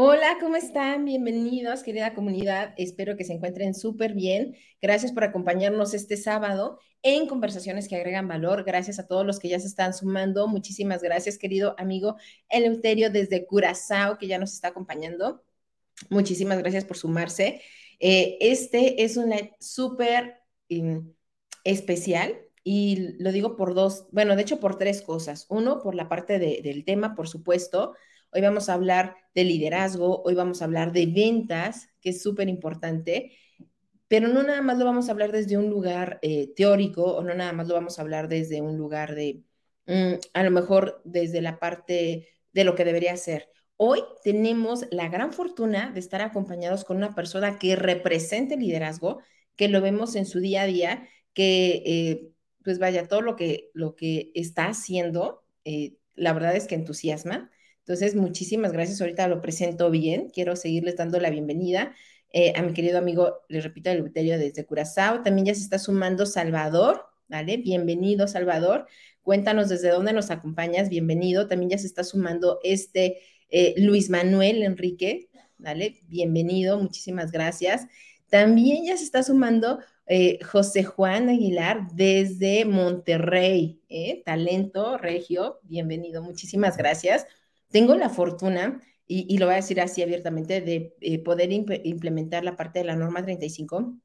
Hola, ¿cómo están? Bienvenidos, querida comunidad. Espero que se encuentren súper bien. Gracias por acompañarnos este sábado en conversaciones que agregan valor. Gracias a todos los que ya se están sumando. Muchísimas gracias, querido amigo Eleuterio desde Curazao, que ya nos está acompañando. Muchísimas gracias por sumarse. Eh, este es una súper em, especial y lo digo por dos, bueno, de hecho por tres cosas. Uno, por la parte del tema, por supuesto. Hoy vamos a hablar de liderazgo, hoy vamos a hablar de ventas, que es súper importante, pero no nada más lo vamos a hablar desde un lugar eh, teórico o no nada más lo vamos a hablar desde un lugar de, mm, a lo mejor desde la parte de lo que debería ser. Hoy tenemos la gran fortuna de estar acompañados con una persona que represente liderazgo, que lo vemos en su día a día, que eh, pues vaya, todo lo que, lo que está haciendo, eh, la verdad es que entusiasma. Entonces, muchísimas gracias. Ahorita lo presento bien. Quiero seguirles dando la bienvenida eh, a mi querido amigo, les repito, el Eleuterio desde Curazao. También ya se está sumando Salvador, ¿vale? Bienvenido, Salvador. Cuéntanos desde dónde nos acompañas. Bienvenido. También ya se está sumando este eh, Luis Manuel Enrique, ¿vale? Bienvenido. Muchísimas gracias. También ya se está sumando eh, José Juan Aguilar desde Monterrey, ¿eh? talento regio, bienvenido, muchísimas gracias. Tengo la fortuna, y, lo voy a decir así abiertamente, de eh, poder implementar la parte de la norma 35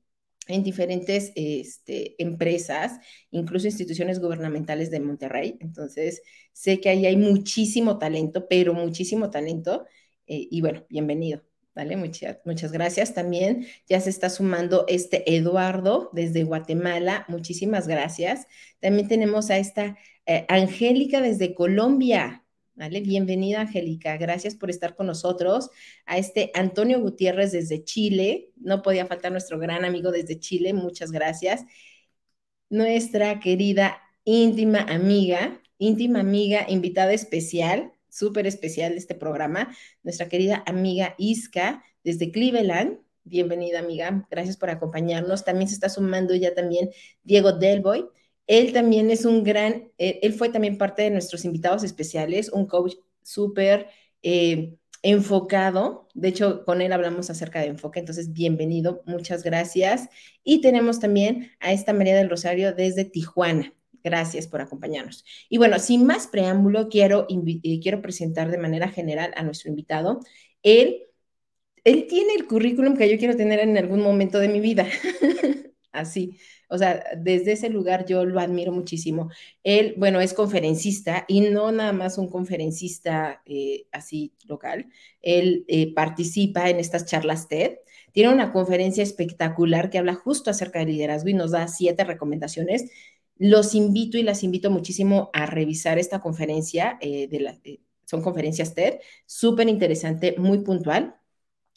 en diferentes este, empresas, incluso instituciones gubernamentales de Monterrey. Entonces, sé que ahí hay muchísimo talento, pero muchísimo talento. y bueno, bienvenido. Muchas, muchas gracias. También ya se está sumando este Eduardo desde Guatemala. Muchísimas gracias. También tenemos a esta eh, Angélica desde Colombia. Bienvenida, Angélica. Gracias por estar con nosotros. A este Antonio Gutiérrez desde Chile. No podía faltar nuestro gran amigo desde Chile. Muchas gracias. Nuestra querida íntima amiga, íntima amiga, invitada especial, súper especial de este programa, nuestra querida amiga Isca desde Cleveland. Bienvenida, amiga. Gracias por acompañarnos. También se está sumando ya también Diego Delboy. Él también es un gran, él, fue también parte de nuestros invitados especiales, un coach súper eh, enfocado. De hecho, con él hablamos acerca de enfoque, entonces bienvenido, muchas gracias. Y tenemos también a esta María del Rosario desde Tijuana. Gracias por acompañarnos. Y bueno, sin más preámbulo, quiero, eh, quiero presentar de manera general a nuestro invitado. Él, él tiene el currículum que yo quiero tener en algún momento de mi vida. Así, o sea, desde ese lugar yo lo admiro muchísimo. Él, bueno, es conferencista y no nada más un conferencista eh, así local. Él eh, participa en estas charlas TED. Tiene una conferencia espectacular que habla justo acerca de liderazgo y nos da siete recomendaciones los invito y las invito muchísimo a revisar esta conferencia, eh, de la, son conferencias TED, súper interesante, muy puntual,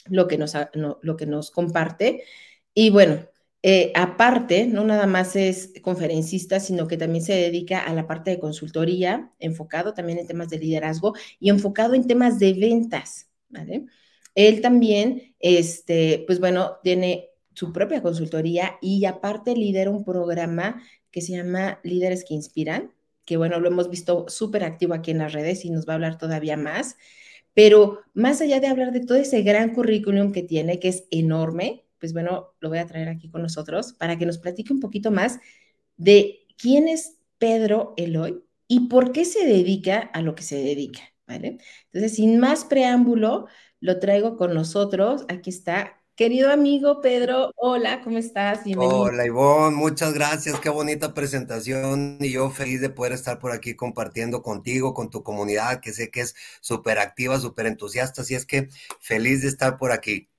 lo que nos, lo que nos comparte. Y bueno, eh, aparte, no nada más es conferencista, sino que también se dedica a la parte de consultoría, enfocado también en temas de liderazgo y enfocado en temas de ventas, ¿vale? Él también, este, pues bueno, tiene su propia consultoría y aparte lidera un programa que se llama Líderes que Inspiran, que bueno, lo hemos visto súper activo aquí en las redes y nos va a hablar todavía más. Pero más allá de hablar de todo ese gran currículum que tiene, que es enorme, pues bueno, lo voy a traer aquí con nosotros para que nos platique un poquito más de quién es Pedro Eloy y por qué se dedica a lo que se dedica, ¿vale? Entonces, sin más preámbulo, lo traigo con nosotros. Aquí está Querido amigo Pedro, hola, ¿cómo estás? Bienvenido. Hola Ivonne, muchas gracias, qué bonita presentación y yo feliz de poder estar por aquí compartiendo contigo, con tu comunidad, que sé que es súper activa, súper entusiasta, así es que feliz de estar por aquí.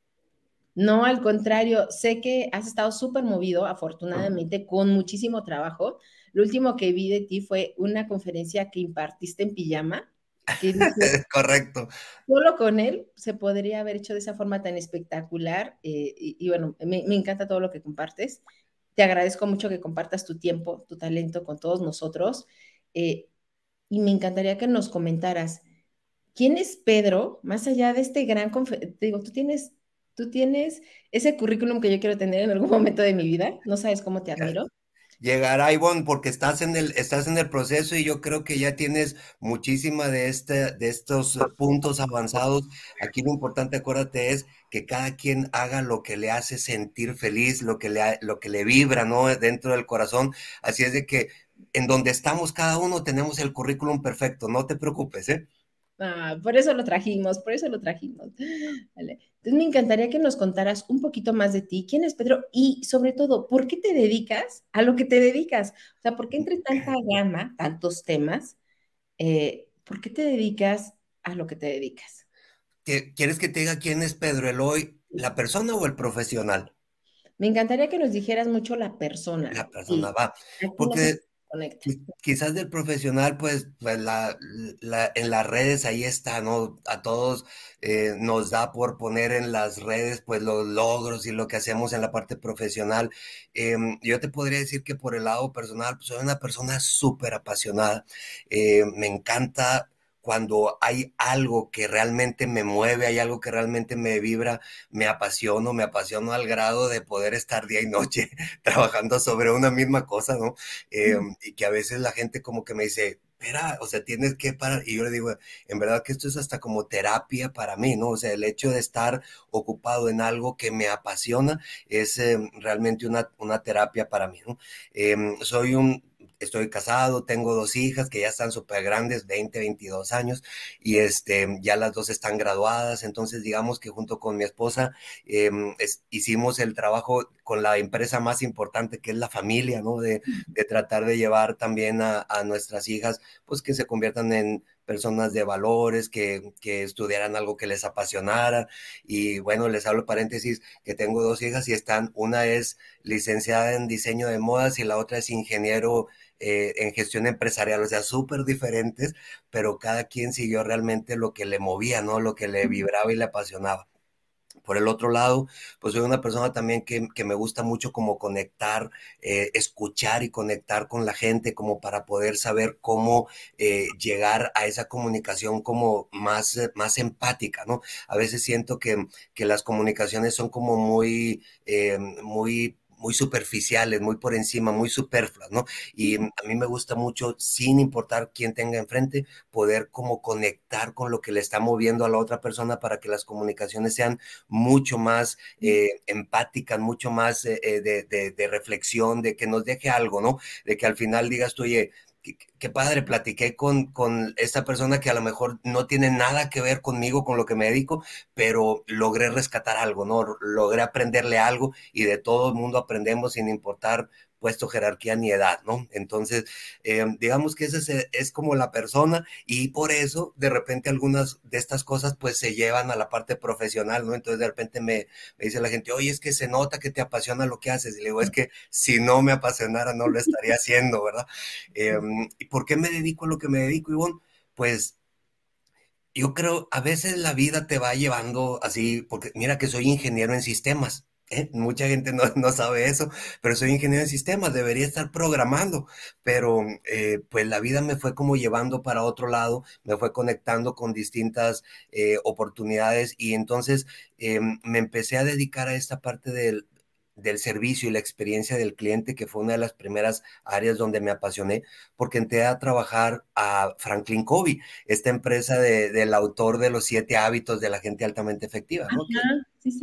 No, al contrario, sé que has estado súper movido, afortunadamente, con muchísimo trabajo. Lo último que vi de ti fue una conferencia que impartiste en pijama. Correcto. Solo con él se podría haber hecho de esa forma tan espectacular. Eh, y, bueno, me, encanta todo lo que compartes. Te agradezco mucho que compartas tu tiempo, tu talento con todos nosotros. Eh, y me encantaría que nos comentaras, ¿quién es Pedro? Más allá de este gran... Te digo, tú tienes Tú tienes ese currículum que yo quiero tener en algún momento de mi vida. No sabes cómo te admiro. Llegará, Ivonne, porque estás en el, estás en el proceso y yo creo que ya tienes muchísima de, este, de estos puntos avanzados. Aquí lo importante, acuérdate, es que cada quien haga lo que le hace sentir feliz, lo que le, lo que le vibra, ¿no? Dentro del corazón. Así es de que en donde estamos cada uno tenemos el currículum perfecto, no te preocupes, ¿eh? Ah, por eso lo trajimos, por eso lo trajimos. Entonces me encantaría que nos contaras un poquito más de ti, quién es Pedro y sobre todo, ¿por qué te dedicas a lo que te dedicas? O sea, ¿por qué entre tanta gama, tantos temas, eh, ¿por qué te dedicas a lo que te dedicas? ¿Quieres que te diga quién es Pedro Eloy, la persona o el profesional? Me encantaría que nos dijeras mucho la persona. La persona, va. Porque Quizás del profesional, pues, pues la, en las redes ahí está, ¿no? A todos eh, nos da por poner en las redes, pues, los logros y lo que hacemos en la parte profesional. Em, yo te podría decir que por el lado personal, pues, soy una persona súper apasionada. Eh, me encanta cuando hay algo que realmente me mueve, hay algo que realmente me vibra, me apasiono, me apasiono al grado de poder estar día y noche trabajando sobre una misma cosa, ¿no? Em, y que a veces la gente como que me dice, espera, o sea, tienes que parar. Y yo le digo, en verdad que esto es hasta como terapia para mí, ¿no? O sea, el hecho de estar ocupado en algo que me apasiona es em, realmente una, una terapia para mí, ¿no? Em, soy un estoy casado, tengo dos hijas que ya están súper grandes, 20, 22 años, y este, ya las dos están graduadas, entonces digamos que junto con mi esposa em, hicimos el trabajo con la empresa más importante que es la familia, ¿no? De, tratar de llevar también a, a nuestras hijas, pues que se conviertan en personas de valores, que, que, estudiaran algo que les apasionara. Y bueno, les hablo paréntesis que tengo dos hijas y están, una es licenciada en diseño de modas y la otra es ingeniero eh, en gestión empresarial, o sea, súper diferentes, pero cada quien siguió realmente lo que le movía, ¿no? Lo que le vibraba y le apasionaba. Por el otro lado, pues soy una persona también que, me gusta mucho como conectar, eh, escuchar y conectar con la gente, como para poder saber cómo eh, llegar a esa comunicación como más, más empática, ¿no? A veces siento que, que las comunicaciones son como muy, muy muy superficiales, muy por encima, muy superfluas, ¿no? Y a mí me gusta mucho, sin importar quién tenga enfrente, poder como conectar con lo que le está moviendo a la otra persona para que las comunicaciones sean mucho más eh, empáticas, mucho más eh, eh, de, de, reflexión, de que nos deje algo, ¿no? De que al final digas tú, oye, qué, padre, platiqué con, con esta persona que a lo mejor no tiene nada que ver conmigo, con lo que me dedico, pero logré rescatar algo, ¿no? Logré aprenderle algo y de todo el mundo aprendemos sin importar puesto jerarquía ni edad, ¿no? Entonces, eh, digamos que ese es, como la persona y por eso de repente algunas de estas cosas pues se llevan a la parte profesional, ¿no? Entonces de repente me, dice la gente, oye, es que se nota que te apasiona lo que haces. Y le digo, es que si no me apasionara no lo estaría haciendo, ¿verdad? Em, ¿Y por qué me dedico a lo que me dedico, Ivonne? Pues yo creo, a veces la vida te va llevando así, porque mira que soy ingeniero en sistemas. ¿Eh? Mucha gente no, sabe eso, pero soy ingeniero de sistemas, debería estar programando, pero eh, pues la vida me fue como llevando para otro lado, me fue conectando con distintas eh, oportunidades y entonces em, me empecé a dedicar a esta parte del, del servicio y la experiencia del cliente, que fue una de las primeras áreas donde me apasioné, porque entré a trabajar a Franklin Covey, esta empresa del autor de los siete hábitos de la gente altamente efectiva.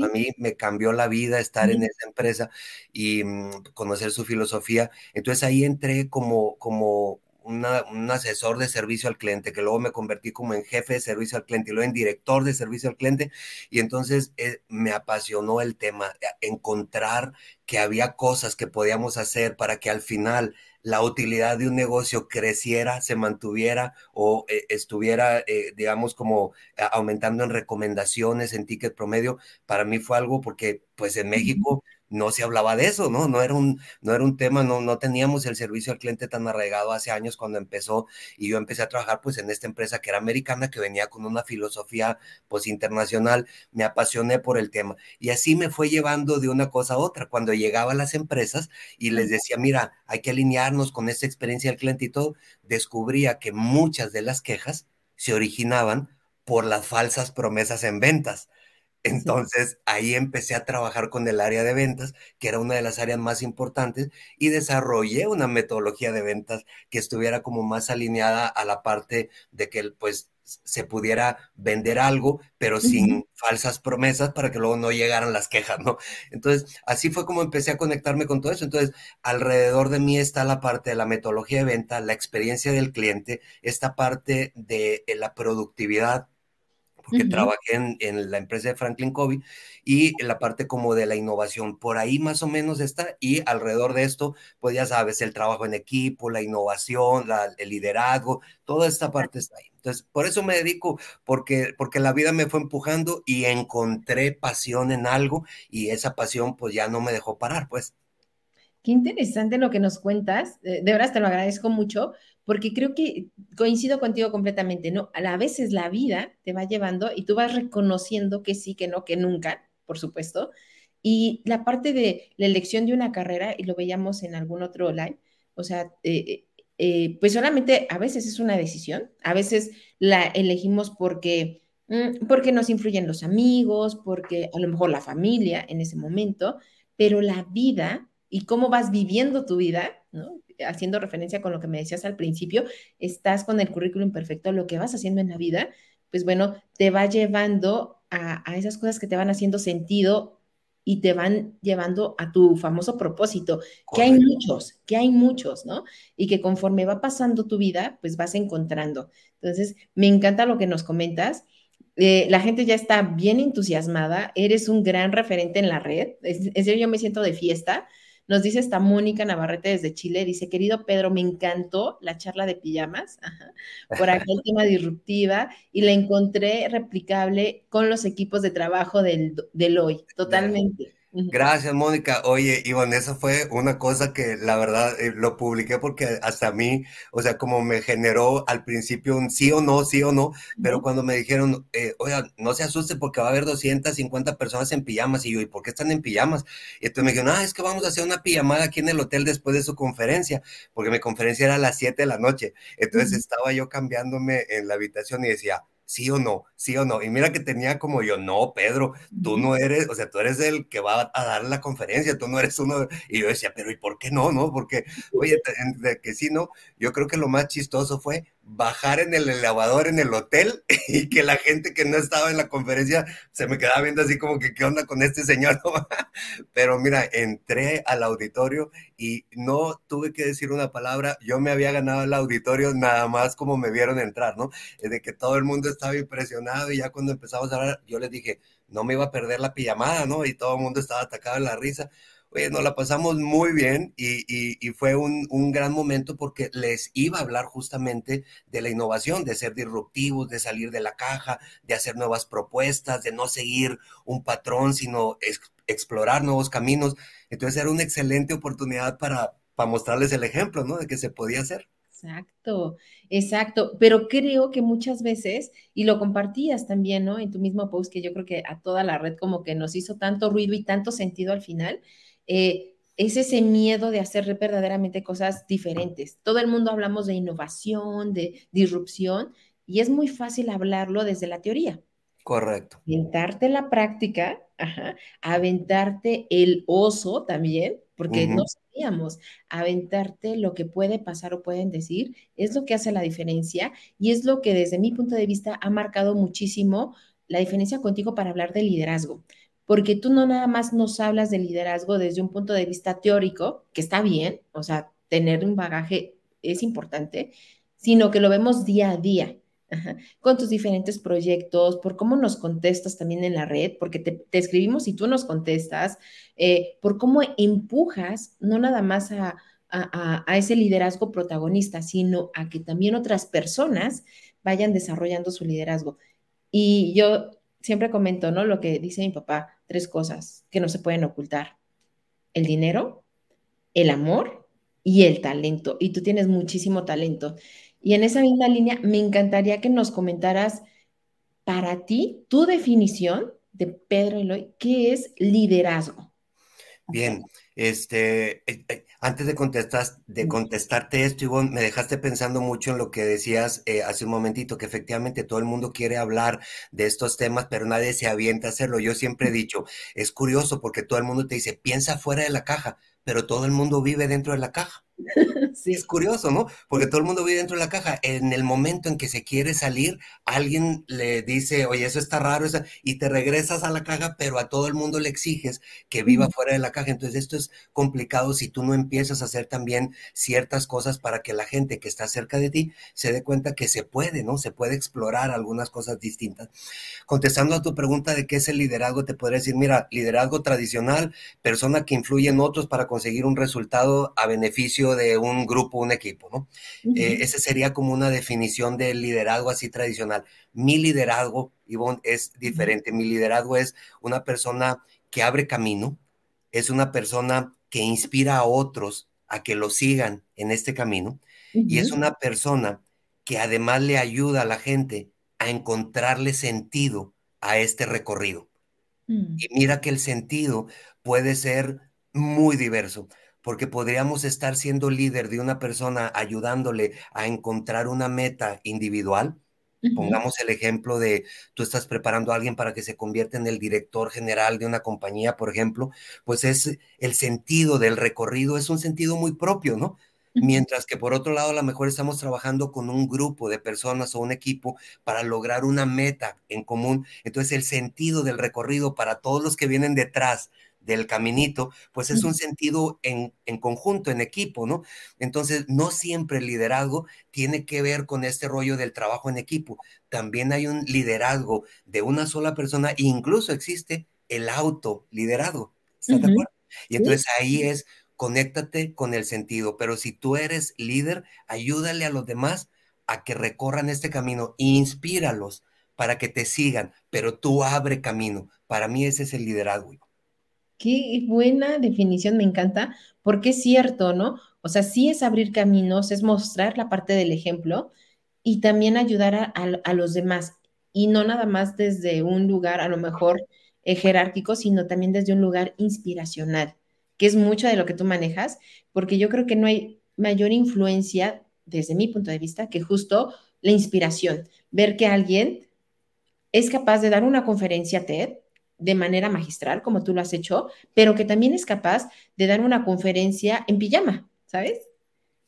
A mí me cambió la vida estar en esa empresa y mm, conocer su filosofía. Entonces ahí entré como, como un asesor de servicio al cliente, que luego me convertí como en jefe de servicio al cliente y luego en director de servicio al cliente. Y entonces eh, me apasionó el tema, eh, encontrar que había cosas que podíamos hacer para que al final la utilidad de un negocio creciera, se mantuviera o eh, estuviera, digamos, como aumentando en recomendaciones, en ticket promedio, para mí fue algo porque, pues en México no se hablaba de eso, ¿no? No era un, no era un tema, no, no teníamos el servicio al cliente tan arraigado hace años cuando empezó y yo empecé a trabajar pues en esta empresa que era americana, que venía con una filosofía pues internacional, me apasioné por el tema y así me fue llevando de una cosa a otra. Cuando llegaba a las empresas y les decía, mira, hay que alinearnos con esta experiencia del cliente y todo, descubría que muchas de las quejas se originaban por las falsas promesas en ventas. Entonces ahí empecé a trabajar con el área de ventas, que era una de las áreas más importantes, y desarrollé una metodología de ventas que estuviera como más alineada a la parte de que pues se pudiera vender algo, pero sin falsas promesas para que luego no llegaran las quejas, ¿no? Entonces, así fue como empecé a conectarme con todo eso. Entonces, alrededor de mí está la parte de la metodología de venta, la experiencia del cliente, esta parte de eh, la productividad porque trabajé en, la empresa de Franklin Covey y en la parte como de la innovación. Por ahí más o menos está y alrededor de esto, pues ya sabes, el trabajo en equipo, la innovación, el liderazgo, toda esta parte está ahí. Entonces, por eso me dedico, porque, porque la vida me fue empujando y encontré pasión en algo y esa pasión pues ya no me dejó parar, pues. Qué interesante lo que nos cuentas. De verdad te lo agradezco mucho porque creo que coincido contigo completamente, ¿no? A veces la vida te va llevando y tú vas reconociendo que sí, que no, que nunca, por supuesto. Y la parte de la elección de una carrera, y lo veíamos en algún otro live, o sea, eh, eh, pues solamente a veces es una decisión, a veces la elegimos porque, mm, porque nos influyen los amigos, porque a lo mejor la familia en ese momento, pero la vida y cómo vas viviendo tu vida, ¿no? haciendo referencia con lo que me decías al principio, estás con el currículum perfecto, lo que vas haciendo en la vida, pues bueno, te va llevando a, esas cosas que te van haciendo sentido y te van llevando a tu famoso propósito, que hay muchos, que hay muchos, ¿no? Y que conforme va pasando tu vida, pues vas encontrando. Entonces, me encanta lo que nos comentas. Eh, la gente ya está bien entusiasmada, eres un gran referente en la red. En serio, yo me siento de fiesta nos dice esta Mónica Navarrete desde Chile, dice, querido Pedro, me encantó la charla de pijamas, por aquel tema disruptiva, y la encontré replicable con los equipos de trabajo del, del hoy, totalmente. Gracias, Mónica. Oye, Iván, eso fue una cosa que la verdad eh, lo publiqué porque hasta a mí, o sea, como me generó al principio un sí o no, sí o no, pero cuando me dijeron, eh, oiga, no se asuste porque va a haber 250 personas en pijamas, y yo, ¿y por qué están en pijamas? Y entonces me dijeron, ah, es que vamos a hacer una pijamada aquí en el hotel después de su conferencia, porque mi conferencia era a las 7 de la noche. Entonces estaba yo cambiándome en la habitación y decía, sí o no, sí o no. Y mira que tenía como yo, no, Pedro, tú no eres, o sea, tú eres el que va a dar la conferencia, tú no eres uno. Y yo decía, pero ¿y por qué no? No, porque, oye, de que sí, no, yo creo que lo más chistoso fue bajar en el elevador en el hotel y que la gente que no estaba en la conferencia se me quedaba viendo así como que qué onda con este señor. Pero mira, entré al auditorio y no tuve que decir una palabra, yo me había ganado el auditorio nada más como me vieron entrar, ¿no? De que todo el mundo estaba impresionado y ya cuando empezamos a hablar, yo les dije, no me iba a perder la pijamada, ¿no? Y todo el mundo estaba atacado en la risa oye, nos la pasamos muy bien y, fue un, gran momento porque les iba a hablar justamente de la innovación, de ser disruptivos, de salir de la caja, de hacer nuevas propuestas, de no seguir un patrón, sino explorar nuevos caminos. Entonces era una excelente oportunidad para, para mostrarles el ejemplo, ¿no? De que se podía hacer. Exacto, exacto. Pero creo que muchas veces, y lo compartías también, ¿no? En tu mismo post, que yo creo que a toda la red como que nos hizo tanto ruido y tanto sentido al final, eh, es ese miedo de hacer verdaderamente cosas diferentes. Todo el mundo hablamos de innovación, de disrupción, y es muy fácil hablarlo desde la teoría. Correcto. Aventarte la práctica, aventarte el oso también, porque no sabíamos, aventarte lo que puede pasar o pueden decir, es lo que hace la diferencia y es lo que desde mi punto de vista ha marcado muchísimo la diferencia contigo para hablar de liderazgo porque tú no nada más nos hablas de liderazgo desde un punto de vista teórico, que está bien, o sea, tener un bagaje es importante, sino que lo vemos día a día. con tus diferentes proyectos, por cómo nos contestas también en la red, porque te, escribimos y tú nos contestas, eh, por cómo empujas no nada más a, a, ese liderazgo protagonista, sino a que también otras personas vayan desarrollando su liderazgo. Y yo siempre comento, ¿no? Lo que dice mi papá, tres cosas que no se pueden ocultar. El dinero, el amor y el talento. Y tú tienes muchísimo talento. Y en esa misma línea, me encantaría que nos comentaras para ti tu definición de Pedro Eloy, ¿qué es liderazgo? Bien, este, eh, eh, antes de, contestar, de contestarte esto, Ivonne, me dejaste pensando mucho en lo que decías eh, hace un momentito, que efectivamente todo el mundo quiere hablar de estos temas, pero nadie se avienta a hacerlo. Yo siempre he dicho, es curioso porque todo el mundo te dice, piensa fuera de la caja, pero todo el mundo vive dentro de la caja. Sí. Es curioso, ¿no? Porque todo el mundo vive dentro de la caja. En el momento en que se quiere salir, alguien le dice, oye, eso está raro, y te regresas a la caja, pero a todo el mundo le exiges que viva fuera de la caja. Entonces, esto es complicado si tú no empiezas a hacer también ciertas cosas para que la gente que está cerca de ti se dé cuenta que se puede, ¿no? Se puede explorar algunas cosas distintas. Contestando a tu pregunta de qué es el liderazgo, te podría decir, mira, liderazgo tradicional, persona que influye en otros para conseguir un resultado a beneficio de un grupo, un equipo, ¿no? Eh, esa sería como una definición de liderazgo así tradicional. Mi liderazgo, Ivonne, es diferente. Mi liderazgo es una persona que abre camino, es una persona que inspira a otros a que lo sigan en este camino y es una persona que además le ayuda a la gente a encontrarle sentido a este recorrido. Mm. Y mira que el sentido puede ser muy diverso porque podríamos estar siendo líder de una persona ayudándole a encontrar una meta individual. Pongamos el ejemplo de tú estás preparando a alguien para que se convierta en el director general de una compañía, por ejemplo, pues es el sentido del recorrido, es un sentido muy propio, ¿no? Mientras que por otro lado, a lo mejor estamos trabajando con un grupo de personas o un equipo para lograr una meta en común. Entonces, el sentido del recorrido para todos los que vienen detrás del caminito, pues es un sentido en, conjunto, en equipo, ¿no? Entonces, no siempre el liderazgo tiene que ver con este rollo del trabajo en equipo. También hay un liderazgo de una sola persona e incluso existe el autoliderazgo. ¿Estás de acuerdo? Y entonces ahí es, conéctate con el sentido, pero si tú eres líder, ayúdale a los demás a que recorran este camino, inspíralos para que te sigan, pero tú abre camino. Para mí ese es el liderazgo. Qué buena definición, me encanta, porque es cierto, ¿no? O sea, sí es abrir caminos, es mostrar la parte del ejemplo y también ayudar a, los demás. Y no nada más desde un lugar a lo mejor eh, jerárquico, sino también desde un lugar inspiracional, que es mucho de lo que tú manejas, porque yo creo que no hay mayor influencia, desde mi punto de vista, que justo la inspiración. Ver que alguien es capaz de dar una conferencia TED de manera magistral, como tú lo has hecho, pero que también es capaz de dar una conferencia en pijama, ¿sabes?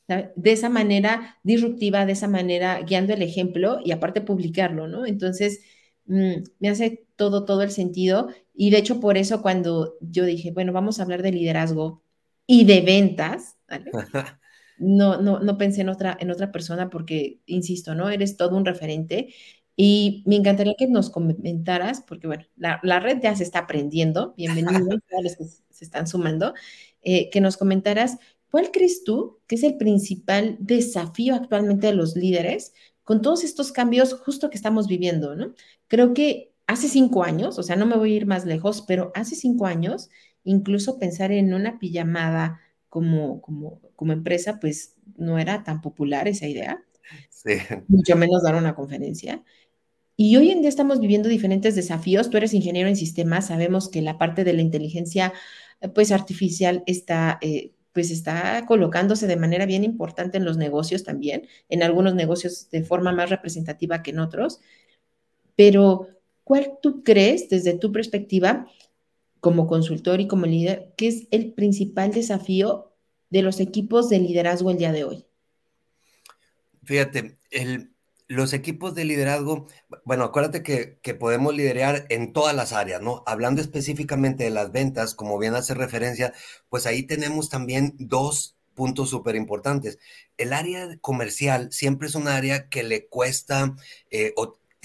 De esa manera disruptiva, de esa manera guiando el ejemplo y aparte publicarlo, ¿no? Entonces, mm, me hace todo, todo el sentido. Y de hecho, por eso cuando yo dije, bueno, vamos a hablar de liderazgo y de ventas, no, no, no pensé en otra, en otra persona porque, insisto, ¿no? Eres todo un referente y me encantaría que nos comentaras, porque bueno, la, red ya se está aprendiendo, bienvenidos a los que se están sumando, eh, que nos comentaras cuál crees tú que es el principal desafío actualmente de los líderes con todos estos cambios justo que estamos viviendo, ¿no? Creo que hace cinco años, o sea, no me voy a ir más lejos, pero hace cinco años, incluso pensar en una pijamada como, como, como empresa, pues no era tan popular esa idea. Sí. Mucho menos dar una conferencia. Y hoy en día estamos viviendo diferentes desafíos. Tú eres ingeniero en sistemas, sabemos que la parte de la inteligencia eh, pues artificial está eh, pues está colocándose de manera bien importante en los negocios también, en algunos negocios de forma más representativa que en otros. Pero, ¿cuál tú crees desde tu perspectiva como consultor y como líder, que es el principal desafío de los equipos de liderazgo el día de hoy? Fíjate, el, los equipos de liderazgo, bueno, acuérdate que, podemos liderar en todas las áreas, ¿no? Hablando específicamente de las ventas, como bien hace referencia, pues ahí tenemos también dos puntos súper importantes. El área comercial siempre es un área que le cuesta eh,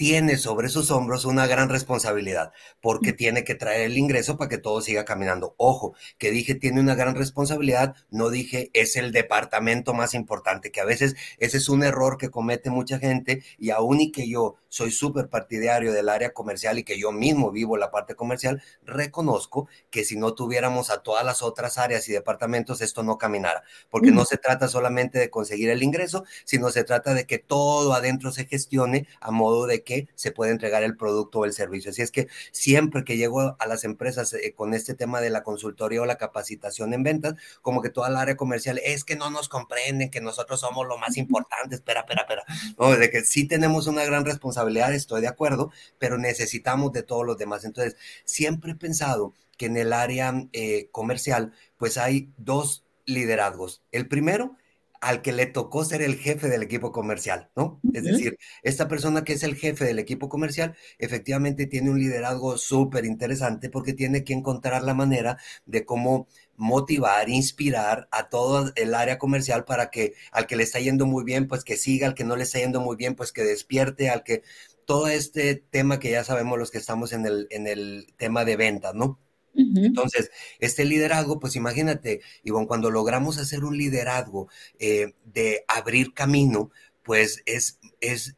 tiene sobre sus hombros una gran responsabilidad porque tiene que traer el ingreso para que todo siga caminando. Ojo, que dije tiene una gran responsabilidad, no dije es el departamento más importante, que a veces ese es un error que comete mucha gente y aún y que yo soy súper partidario del área comercial y que yo mismo vivo la parte comercial, reconozco que si no tuviéramos a todas las otras áreas y departamentos, esto no caminara, porque no se trata solamente de conseguir el ingreso, sino se trata de que todo adentro se gestione a modo de que se puede entregar el producto o el servicio. Así es que siempre que llego a las empresas eh, con este tema de la consultoría o la capacitación en ventas, como que toda el área comercial es que no nos comprenden, que nosotros somos lo más importante, espera, espera, espera. No, de que sí tenemos una gran responsabilidad, estoy de acuerdo, pero necesitamos de todos los demás. Entonces, siempre he pensado que en el área eh, comercial, pues hay dos liderazgos. El primero al que le tocó ser el jefe del equipo comercial, ¿no? Es decir, esta persona que es el jefe del equipo comercial efectivamente tiene un liderazgo súper interesante porque tiene que encontrar la manera de cómo motivar, inspirar a todo el área comercial para que al que le está yendo muy bien, pues que siga, al que no le está yendo muy bien, pues que despierte, al que todo este tema que ya sabemos los que estamos en el, en el tema de ventas, ¿no? Entonces, este liderazgo, pues imagínate, Ivonne, cuando logramos hacer un liderazgo eh, de abrir camino, pues es, es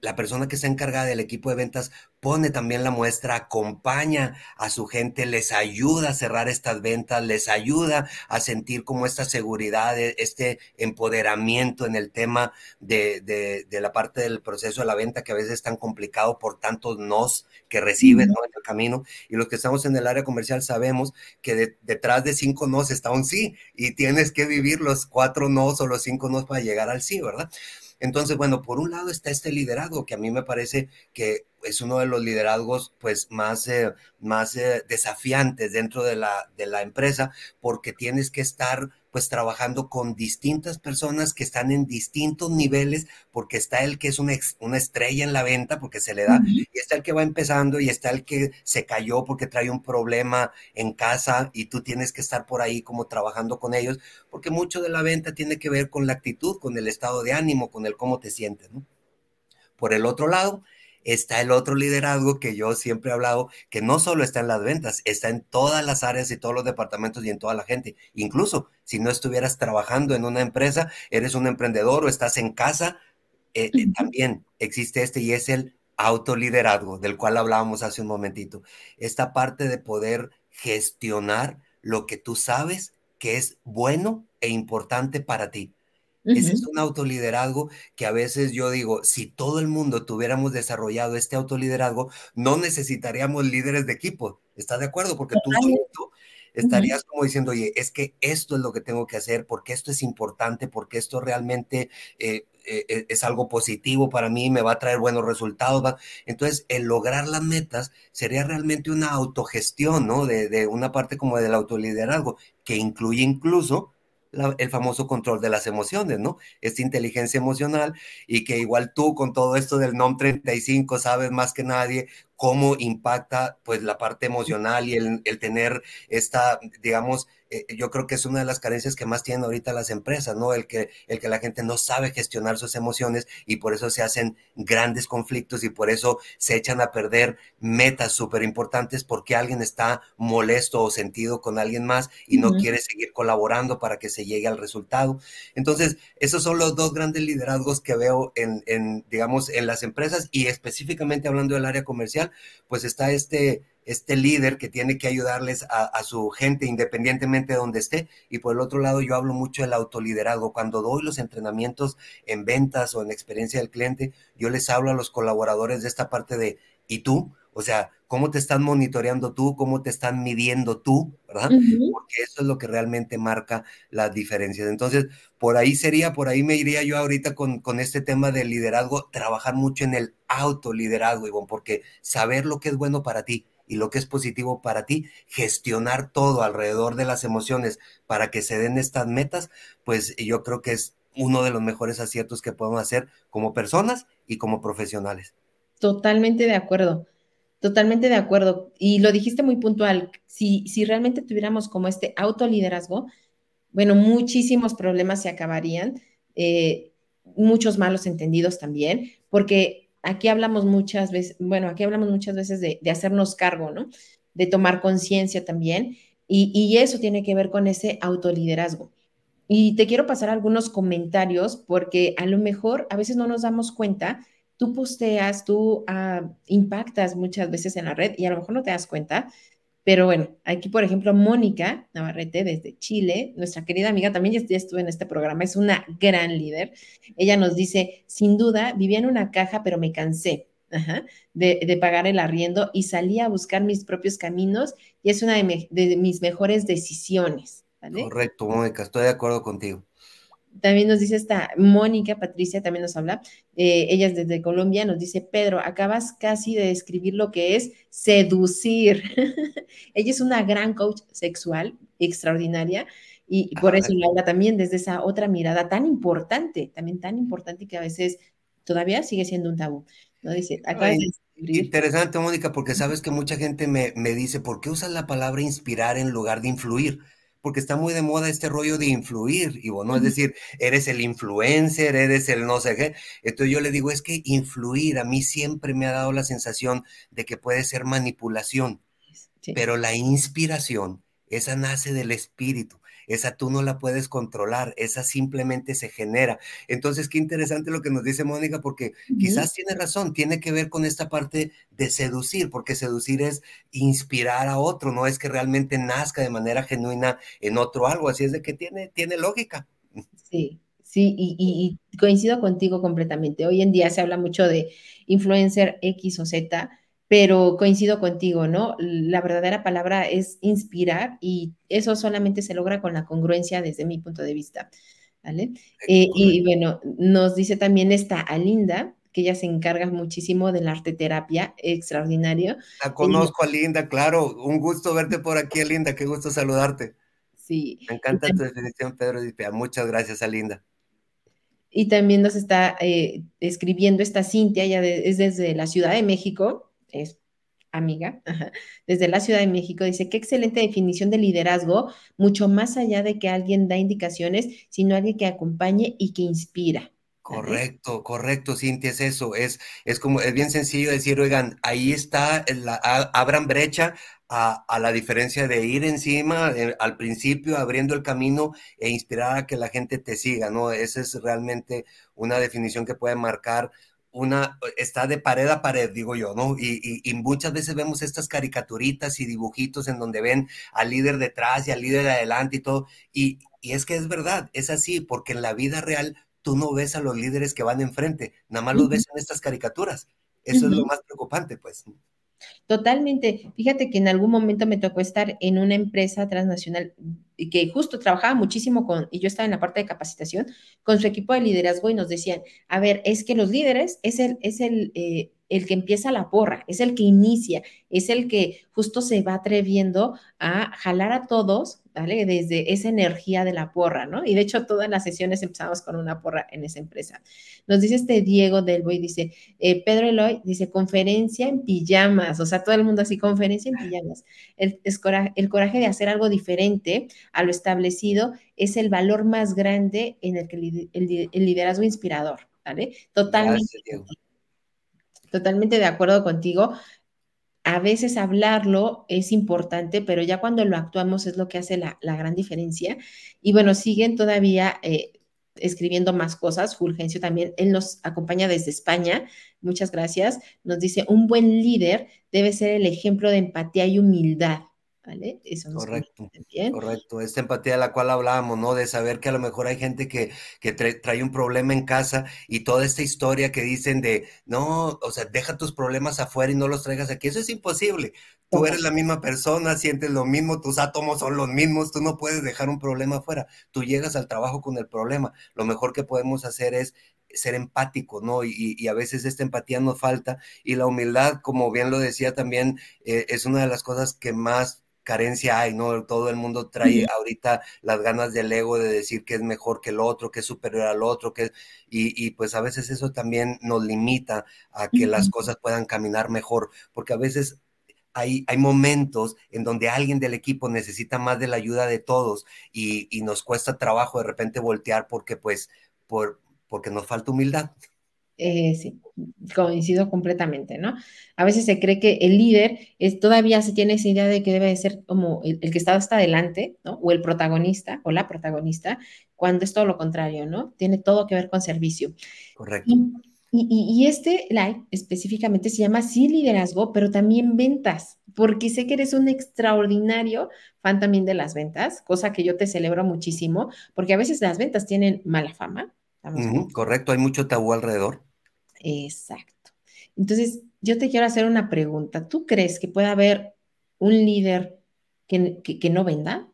la persona que está encargada del equipo de ventas pone también la muestra, acompaña a su gente, les ayuda a cerrar estas ventas, les ayuda a sentir como esta seguridad, e, este empoderamiento en el tema de, la parte del proceso de la venta que a veces es tan complicado por tantos nos que reciben en el camino. Y los que estamos en el área comercial sabemos que detrás de cinco nos está un sí y tienes que vivir los cuatro nos o los cinco nos para llegar al sí, ¿verdad? Entonces, bueno, por un lado está este liderazgo que a mí me parece que es uno de los liderazgos pues más, eh, más eh, desafiantes dentro de la, de la empresa porque tienes que estar pues trabajando con distintas personas que están en distintos niveles, porque está el que es una, una estrella en la venta, porque se le da, y está el que va empezando, y está el que se cayó porque trae un problema en casa, y tú tienes que estar por ahí como trabajando con ellos, porque mucho de la venta tiene que ver con la actitud, con el estado de ánimo, con el cómo te sientes, ¿no? Por el otro lado, está el otro liderazgo que yo siempre he hablado, que no solo está en las ventas, está en todas las áreas y todos los departamentos y en toda la gente. Incluso si no estuvieras trabajando en una empresa, eres un emprendedor o estás en casa, eh, eh, también existe este y es el autoliderazgo, del cual hablábamos hace un momentito. Esta parte de poder gestionar lo que tú sabes que es bueno e importante para ti ese es un autoliderazgo que a veces yo digo, si todo el mundo tuviéramos desarrollado este autoliderazgo, no necesitaríamos líderes de equipo. ¿Estás de acuerdo? Porque tú estarías como diciendo, oye, es que esto es lo que tengo que hacer, porque esto es importante, porque esto realmente eh, eh, e, es algo positivo para mí, me va a traer buenos resultados. Entonces, el lograr las metas sería realmente una autogestión, ¿no? De, de una parte como del autoliderazgo, que incluye incluso el famoso control de las emociones, ¿no? Esta inteligencia emocional y que igual tú con todo esto del NOM 35 sabes más que nadie cómo impacta pues la parte emocional y el, el tener esta, digamos, eh, yo creo que es una de las carencias que más tienen ahorita las empresas, ¿no? El que, el que la gente no sabe gestionar sus emociones y por eso se hacen grandes conflictos y por eso se echan a perder metas súper importantes porque alguien está molesto o sentido con alguien más y no quiere seguir colaborando para que se llegue al resultado. Entonces, esos son los dos grandes liderazgos que veo en, en digamos, en las empresas y específicamente hablando del área comercial, pues está este este líder que tiene que ayudarles a, su gente independientemente de donde esté. Y por el otro lado, yo hablo mucho del autoliderazgo. Cuando doy los entrenamientos en ventas o en experiencia del cliente, yo les hablo a los colaboradores de esta parte de, ¿y tú? O sea, ¿cómo te están monitoreando tú? ¿Cómo te están midiendo tú? ¿Verdad? Porque eso es lo que realmente marca las diferencias. Entonces, por ahí sería, por ahí me iría yo ahorita con, con este tema del liderazgo, trabajar mucho en el autoliderazgo, Ivonne, porque saber lo que es bueno para ti, y lo que es positivo para ti, gestionar todo alrededor de las emociones para que se den estas metas, pues yo creo que es uno de los mejores aciertos que podemos hacer como personas y como profesionales. Totalmente de acuerdo, totalmente de acuerdo. Y lo dijiste muy puntual, si, si realmente tuviéramos como este autoliderazgo, bueno, muchísimos problemas se acabarían, eh, muchos malos entendidos también, porque aquí hablamos muchas veces, bueno, aquí hablamos muchas veces de, hacernos cargo, ¿no? De tomar conciencia también, y, y eso tiene que ver con ese autoliderazgo. Y te quiero pasar algunos comentarios porque a lo mejor a veces no nos damos cuenta, tú posteas, tú ah, impactas muchas veces en la red y a lo mejor no te das cuenta, pero bueno, aquí por ejemplo Mónica Navarrete desde Chile, nuestra querida amiga, también ya estuvo en este programa, es una gran líder. Ella nos dice, sin duda, vivía en una caja, pero me cansé. de, pagar el arriendo y salí a buscar mis propios caminos y es una de mis mejores decisiones. Correcto, Mónica, estoy de acuerdo contigo. También nos dice esta Mónica, Patricia también nos habla, eh, ella es desde Colombia, nos dice, Pedro, acabas casi de describir lo que es seducir. ella es una gran coach sexual, extraordinaria, y, por eso la habla también desde esa otra mirada tan importante, también tan importante que a veces todavía sigue siendo un tabú. ¿no? Dice, acabas de Interesante, Mónica, porque sabes que mucha gente me, me dice, ¿por qué usas la palabra inspirar en lugar de influir? Porque está muy de moda este rollo de influir, y bueno, es decir, eres el influencer, eres el no sé qué. Entonces yo le digo, es que influir a mí siempre me ha dado la sensación de que puede ser manipulación, pero la inspiración, esa nace del espíritu esa tú no la puedes controlar, esa simplemente se genera. Entonces, qué interesante lo que nos dice Mónica, porque quizás tiene razón, tiene que ver con esta parte de seducir, porque seducir es inspirar a otro, no es que realmente nazca de manera genuina en otro algo, así es de que tiene, tiene lógica. Sí, sí, y, y coincido contigo completamente. Hoy en día se habla mucho de influencer X o Z, pero coincido contigo, ¿no? La verdadera palabra es inspirar y eso solamente se logra con la congruencia desde mi punto de vista, ¿vale? Eh, y bueno, nos dice también esta Alinda, que ella se encarga muchísimo de la arte terapia, extraordinario. La conozco, Alinda, claro, un gusto verte por aquí, Alinda, qué gusto saludarte. Sí. Me encanta tu definición, Pedro Muchas gracias, Alinda. Y también nos está eh, escribiendo esta Cintia, ella es desde la Ciudad de México, es amiga, desde la Ciudad de México, dice, qué excelente definición de liderazgo, mucho más allá de que alguien da indicaciones, sino alguien que acompañe y que inspira. Correcto, correcto, Cintia, es eso, es, es como, es bien sencillo decir, oigan, ahí está, la, abran brecha a, la diferencia de ir encima eh, al principio, abriendo el camino e inspirar a que la gente te siga, ¿no? Esa es realmente una definición que puede marcar una, está de pared a pared, digo yo, ¿no? Y, muchas veces vemos estas caricaturitas y dibujitos en donde ven al líder detrás y al líder adelante y todo. Y, es que es verdad, es así, porque en la vida real tú no ves a los líderes que van enfrente, nada más los ves en estas caricaturas. Eso es lo más preocupante, pues. Totalmente. Fíjate que en algún momento me tocó estar en una empresa transnacional que justo trabajaba muchísimo con, y yo estaba en la parte de capacitación, con su equipo de liderazgo y nos decían, a ver, es que los líderes es el, es el, eh, el que empieza la porra, es el que inicia, es el que justo se va atreviendo a jalar a todos, ¿vale? Desde esa energía de la porra, ¿no? Y de hecho todas las sesiones empezamos con una porra en esa empresa. Nos dice este Diego del y dice, eh, Pedro Eloy, dice, conferencia en pijamas, o sea, todo el mundo así, conferencia en pijamas. El, el coraje de hacer algo diferente a lo establecido es el valor más grande en el que el, liderazgo inspirador, ¿vale? Totalmente. Totalmente de acuerdo contigo. A veces hablarlo es importante, pero ya cuando lo actuamos es lo que hace la, gran diferencia. Y bueno, siguen todavía eh, escribiendo más cosas. Fulgencio también, él nos acompaña desde España. Muchas gracias. Nos dice, un buen líder debe ser el ejemplo de empatía y humildad. ¿Vale? Eso correcto, correcto. Esta empatía de la cual hablábamos, ¿no? De saber que a lo mejor hay gente que, que trae, un problema en casa y toda esta historia que dicen de, no, o sea, deja tus problemas afuera y no los traigas aquí. Eso es imposible. Tú eres la misma persona, sientes lo mismo, tus átomos son los mismos, tú no puedes dejar un problema afuera. Tú llegas al trabajo con el problema. Lo mejor que podemos hacer es ser empático, ¿no? Y, y, a veces esta empatía nos falta y la humildad, como bien lo decía también, eh, es una de las cosas que más carencia hay, ¿no? Todo el mundo trae ahorita las ganas del ego de decir que es mejor que el otro, que es superior al otro, que y, y pues a veces eso también nos limita a que las cosas puedan caminar mejor, porque a veces hay, hay momentos en donde alguien del equipo necesita más de la ayuda de todos y, y nos cuesta trabajo de repente voltear porque pues por, porque nos falta humildad. Eh, sí, coincido completamente, ¿no? A veces se cree que el líder es, todavía se tiene esa idea de que debe de ser como el, que está hasta adelante, ¿no? O el protagonista o la protagonista, cuando es todo lo contrario, ¿no? Tiene todo que ver con servicio. Correcto. Y, y, este live específicamente se llama sí liderazgo, pero también ventas, porque sé que eres un extraordinario fan también de las ventas, cosa que yo te celebro muchísimo, porque a veces las ventas tienen mala fama, correcto, hay mucho tabú alrededor. Exacto. Entonces, yo te quiero hacer una pregunta. ¿Tú crees que puede haber un líder que, que, no venda?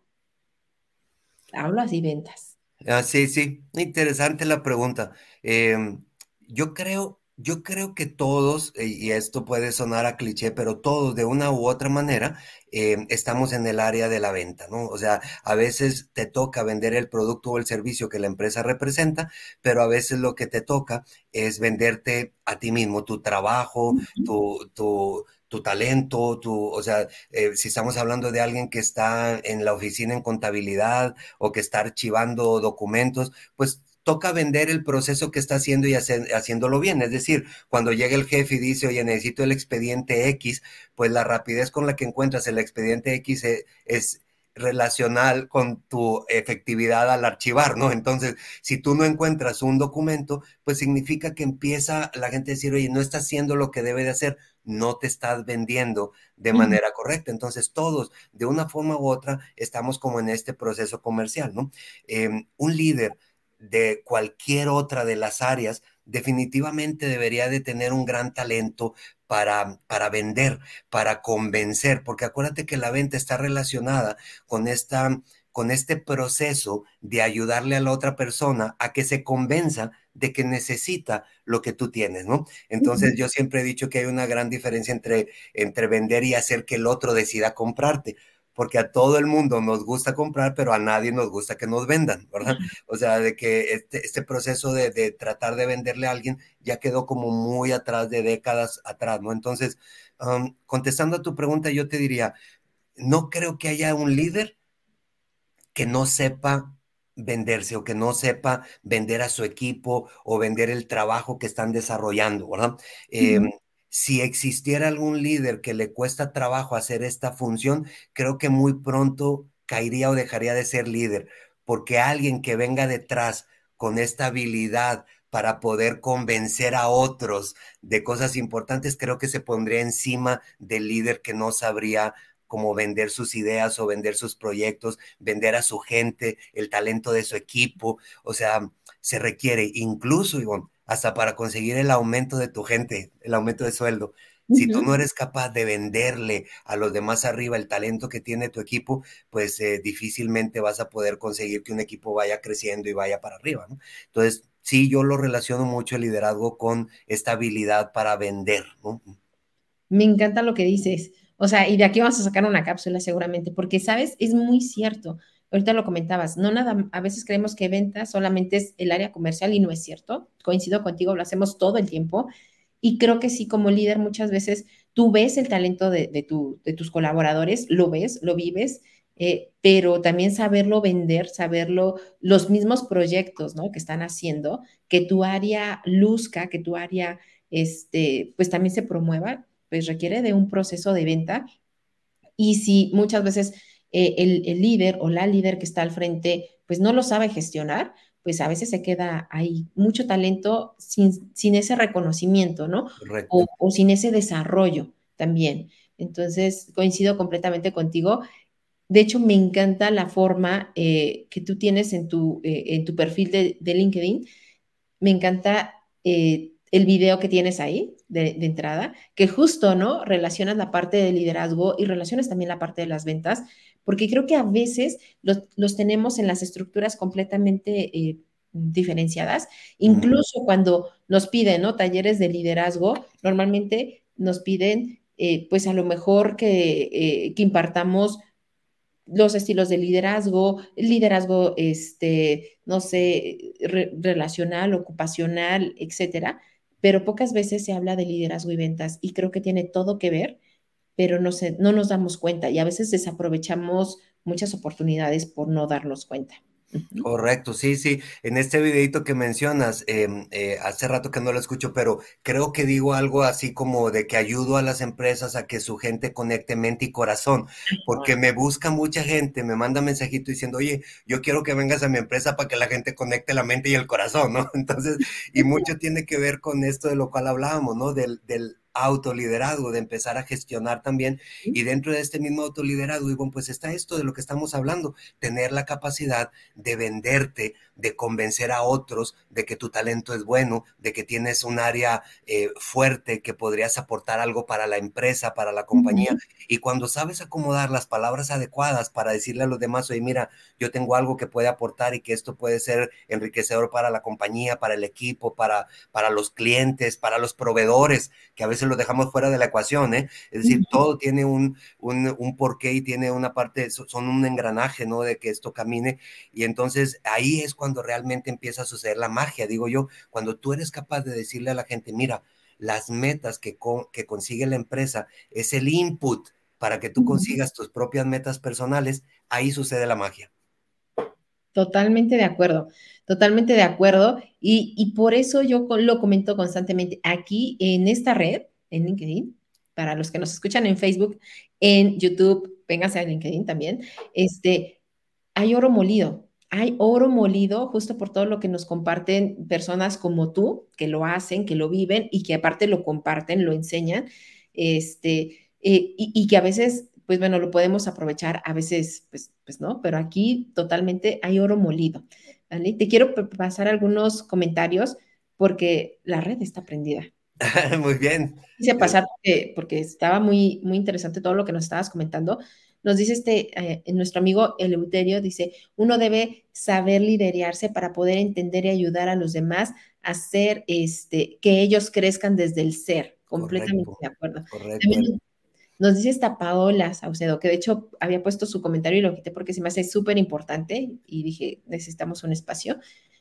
Hablo así, ventas. Ah, sí, sí, interesante la pregunta. Em, yo creo, yo creo que todos, eh, y esto puede sonar a cliché, pero todos de una u otra manera eh, estamos en el área de la venta, ¿no? O sea, a veces te toca vender el producto o el servicio que la empresa representa, pero a veces lo que te toca es venderte a ti mismo, tu trabajo, tu, tu, tu talento, tu, o sea, eh, si estamos hablando de alguien que está en la oficina en contabilidad o que está archivando documentos, pues toca vender el proceso que está haciendo y haciéndolo bien. Es decir, cuando llega el jefe y dice, oye, necesito el expediente X, pues la rapidez con la que encuentras el expediente X e, es, relacional con tu efectividad al archivar, ¿no? Entonces, si tú no encuentras un documento, pues significa que empieza la gente a decir, oye, no está haciendo lo que debe de hacer, no te estás vendiendo de manera correcta. Entonces, todos, de una forma u otra, estamos como en este proceso comercial, ¿no? Em, un líder de cualquier otra de las áreas, definitivamente debería de tener un gran talento para, para vender, para convencer, porque acuérdate que la venta está relacionada con esta con este proceso de ayudarle a la otra persona a que se convenza de que necesita lo que tú tienes, ¿no? Entonces yo siempre he dicho que hay una gran diferencia entre, entre vender y hacer que el otro decida comprarte porque a todo el mundo nos gusta comprar, pero a nadie nos gusta que nos vendan, ¿verdad? O sea, de que este, este proceso de, tratar de venderle a alguien ya quedó como muy atrás de décadas atrás, ¿no? Entonces, contestando a tu pregunta, yo te diría, no creo que haya un líder que no sepa venderse o que no sepa vender a su equipo o vender el trabajo que están desarrollando, ¿verdad? Si existiera algún líder que le cuesta trabajo hacer esta función, creo que muy pronto caería o dejaría de ser líder, porque alguien que venga detrás con esta habilidad para poder convencer a otros de cosas importantes, creo que se pondría encima del líder que no sabría cómo vender sus ideas o vender sus proyectos, vender a su gente, el talento de su equipo. O sea, se requiere incluso, Ivonne, hasta para conseguir el aumento de tu gente, el aumento de sueldo. Si tú no eres capaz de venderle a los demás arriba el talento que tiene tu equipo, pues eh, difícilmente vas a poder conseguir que un equipo vaya creciendo y vaya para arriba. ¿no? Entonces, sí, yo lo relaciono mucho el liderazgo con esta habilidad para vender. ¿no? Me encanta lo que dices. O sea, y de aquí vamos a sacar una cápsula seguramente, porque, ¿sabes? Es muy cierto ahorita lo comentabas, no nada, a veces creemos que venta solamente es el área comercial y no es cierto. Coincido contigo, lo hacemos todo el tiempo. Y creo que sí, como líder, muchas veces tú ves el talento de, tus colaboradores, lo ves, lo vives, eh, pero también saberlo vender, saberlo, los mismos proyectos ¿no? que están haciendo, que tu área luzca, que tu área, este, pues también se promueva, pues requiere de un proceso de venta. Y si muchas veces eh, el, líder o la líder que está al frente, pues no lo sabe gestionar, pues a veces se queda ahí mucho talento sin, sin ese reconocimiento, ¿no? O, sin ese desarrollo también. Entonces, coincido completamente contigo. De hecho, me encanta la forma eh, que tú tienes en tu, eh, en tu perfil de, LinkedIn. Me encanta el video que tienes ahí de, de, entrada, que justo, ¿no? Relacionas la parte de liderazgo y relacionas también la parte de las ventas, porque creo que a veces los, tenemos en las estructuras completamente eh, diferenciadas, incluso cuando nos piden, ¿no? Talleres de liderazgo, normalmente nos piden, eh, pues a lo mejor que, eh, que impartamos los estilos de liderazgo, liderazgo, este, no sé, relacional, ocupacional, etcétera, pero pocas veces se habla de liderazgo y ventas y creo que tiene todo que ver pero no, se, no nos damos cuenta y a veces desaprovechamos muchas oportunidades por no darnos cuenta. Correcto, sí, sí. En este videito que mencionas, em, eh, hace rato que no lo escucho, pero creo que digo algo así como de que ayudo a las empresas a que su gente conecte mente y corazón, porque me busca mucha gente, me manda mensajito diciendo, oye, yo quiero que vengas a mi empresa para que la gente conecte la mente y el corazón, ¿no? Entonces, y mucho tiene que ver con esto de lo cual hablábamos, ¿no? Del, del autoliderazgo, de empezar a gestionar también. Y dentro de este mismo autoliderazgo, bueno, pues está esto de lo que estamos hablando, tener la capacidad de venderte, de convencer a otros de que tu talento es bueno, de que tienes un área eh, fuerte, que podrías aportar algo para la empresa, para la compañía. Y cuando sabes acomodar las palabras adecuadas para decirle a los demás, oye, mira, yo tengo algo que puede aportar y que esto puede ser enriquecedor para la compañía, para el equipo, para, para los clientes, para los proveedores, que a veces lo dejamos fuera de la ecuación, ¿eh? Es decir, todo tiene un, un, un porqué y tiene una parte, son un engranaje, ¿no? De que esto camine. Y entonces ahí es cuando realmente empieza a suceder la magia, digo yo, cuando tú eres capaz de decirle a la gente, mira, las metas que, que consigue la empresa es el input para que tú consigas tus propias metas personales, ahí sucede la magia. Totalmente de acuerdo, totalmente de acuerdo. Y, y, por eso yo lo comento constantemente aquí en esta red, en LinkedIn, para los que nos escuchan en Facebook, en YouTube, véngase a LinkedIn también, este, hay oro molido, hay oro molido justo por todo lo que nos comparten personas como tú, que lo hacen, que lo viven y que aparte lo comparten, lo enseñan, este, eh, y, y, que a veces, pues bueno, lo podemos aprovechar, a veces, pues, pues no, pero aquí totalmente hay oro molido. ¿vale? Te quiero pasar algunos comentarios porque la red está prendida. muy bien. Quise pasar porque, porque, estaba muy, muy interesante todo lo que nos estabas comentando. Nos dice este, eh, nuestro amigo Eleuterio, dice, uno debe saber liderarse para poder entender y ayudar a los demás a hacer, este, que ellos crezcan desde el ser. Completamente de acuerdo. Correcto. nos dice esta Paola Saucedo, que de hecho había puesto su comentario y lo quité porque se me hace súper importante y dije, necesitamos un espacio.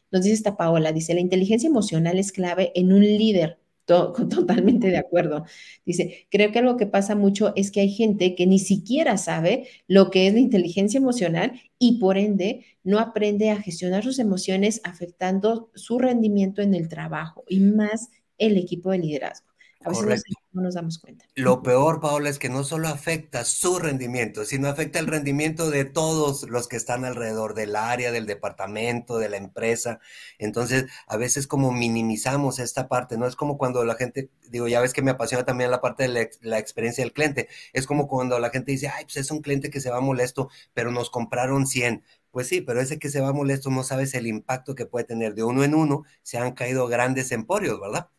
Nos dice esta Paola, dice, la inteligencia emocional es clave en un líder totalmente de acuerdo. Dice, creo que algo que pasa mucho es que hay gente que ni siquiera sabe lo que es la inteligencia emocional y por ende no aprende a gestionar sus emociones afectando su rendimiento en el trabajo y más el equipo de liderazgo. A veces no nos damos cuenta. Lo peor, Paola, es que no solo afecta su rendimiento, sino afecta el rendimiento de todos los que están alrededor del área, del departamento, de la empresa. Entonces, a veces como minimizamos esta parte, ¿no? Es como cuando la gente, digo, ya ves que me apasiona también la parte de la, experiencia del cliente. Es como cuando la gente dice, ay, pues es un cliente que se va molesto, pero nos compraron 100. Pues sí, pero ese que se va molesto no sabes el impacto que puede tener de uno en uno. Se han caído grandes emporios, ¿verdad?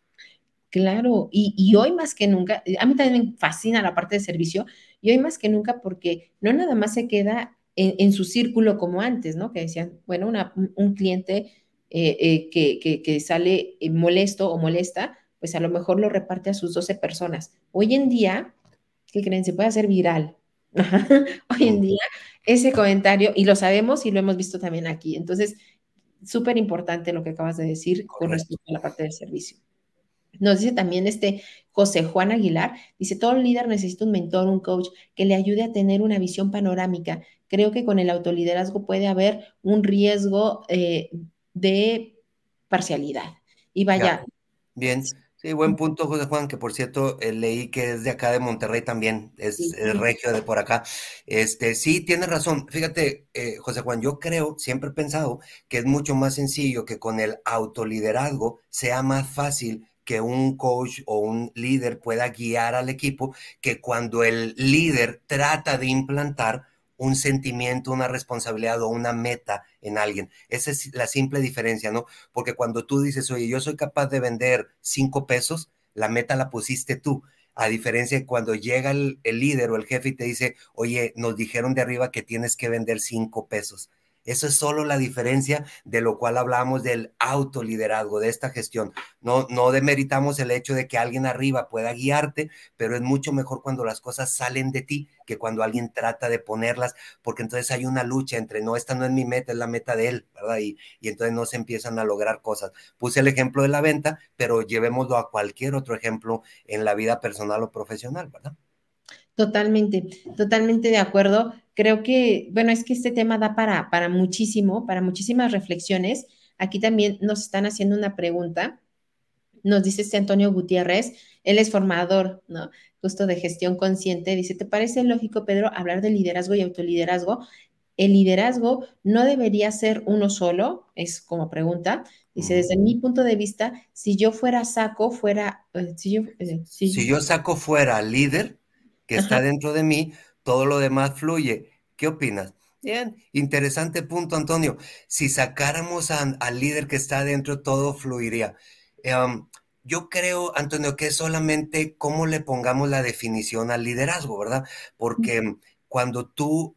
Claro, y, hoy más que nunca, a mí también me fascina la parte de servicio, y hoy más que nunca porque no nada más se queda en, su círculo como antes, ¿no? Que decían, bueno, un cliente eh, eh, que, que, sale eh, molesto o molesta, pues a lo mejor lo reparte a sus 12 personas. Hoy en día, ¿qué creen? Se puede hacer viral. hoy en día, ese comentario, y lo sabemos y lo hemos visto también aquí. Entonces, súper importante lo que acabas de decir con respecto a la parte del servicio. Nos dice también este José Juan Aguilar, dice, todo líder necesita un mentor, un coach que le ayude a tener una visión panorámica. Creo que con el autoliderazgo puede haber un riesgo eh, de parcialidad. Y vaya. Bien. Sí, buen punto, José Juan, que por cierto eh, leí que es de acá de Monterrey también, es, regio de por acá. Este, sí, tiene razón. Fíjate, eh, José Juan, yo creo, siempre he pensado que es mucho más sencillo que con el autoliderazgo sea más fácil que un coach o un líder pueda guiar al equipo que cuando el líder trata de implantar un sentimiento, una responsabilidad o una meta en alguien. Esa es la simple diferencia, ¿no? Porque cuando tú dices, oye, yo soy capaz de vender cinco pesos, la meta la pusiste tú. A diferencia de cuando llega el, el líder o el jefe y te dice, oye, nos dijeron de arriba que tienes que vender cinco pesos. Eso es solo la diferencia de lo cual hablamos del autoliderazgo, de esta gestión. No, no demeritamos el hecho de que alguien arriba pueda guiarte, pero es mucho mejor cuando las cosas salen de ti que cuando alguien trata de ponerlas, porque entonces hay una lucha entre, no, esta no es mi meta, es la meta de él, ¿verdad? Y, y entonces no se empiezan a lograr cosas. Puse el ejemplo de la venta, pero llevémoslo a cualquier otro ejemplo en la vida personal o profesional, ¿verdad? Totalmente, totalmente de acuerdo. Creo que, bueno, es que este tema da para, para muchísimo, para muchísimas reflexiones. Aquí también nos están haciendo una pregunta. Nos dice este Antonio Gutiérrez, él es formador, ¿no? Justo de gestión consciente. Dice, ¿te parece lógico, Pedro, hablar de liderazgo y autoliderazgo? El liderazgo no debería ser uno solo, es como pregunta. Dice, desde mi punto de vista, si yo fuera saco, fuera, eh, si, yo, eh, si yo saco fuera líder, que está dentro de mí, todo lo demás fluye. ¿Qué opinas? Bien, interesante punto, Antonio. Si sacáramos al líder que está dentro, todo fluiría. Em, yo creo, Antonio, que es solamente cómo le pongamos la definición al liderazgo, ¿verdad? Porque cuando tú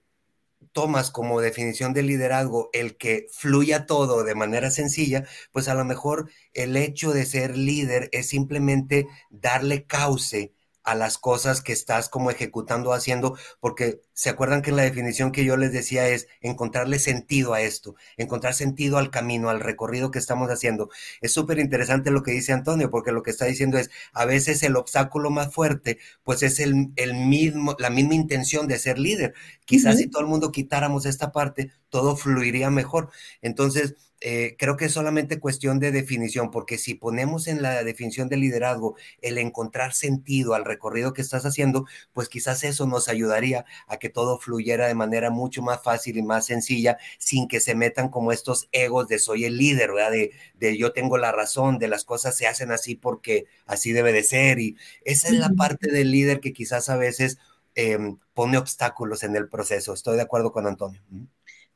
tomas como definición de liderazgo el que fluya todo de manera sencilla, pues a lo mejor el hecho de ser líder es simplemente darle cauce a las cosas que estás como ejecutando, haciendo, porque se acuerdan que la definición que yo les decía es encontrarle sentido a esto, encontrar sentido al camino, al recorrido que estamos haciendo. Es súper interesante lo que dice Antonio, porque lo que está diciendo es, a veces el obstáculo más fuerte, pues es el, el mismo, la misma intención de ser líder. Quizás si todo el mundo quitáramos esta parte, todo fluiría mejor. Entonces, eh, creo que es solamente cuestión de definición, porque si ponemos en la definición de liderazgo el encontrar sentido al recorrido que estás haciendo, pues quizás eso nos ayudaría a que todo fluyera de manera mucho más fácil y más sencilla, sin que se metan como estos egos de soy el líder, ¿verdad? De, de yo tengo la razón, de las cosas se hacen así porque así debe de ser. Y esa es la parte del líder que quizás a veces em, pone obstáculos en el proceso. Estoy de acuerdo con Antonio.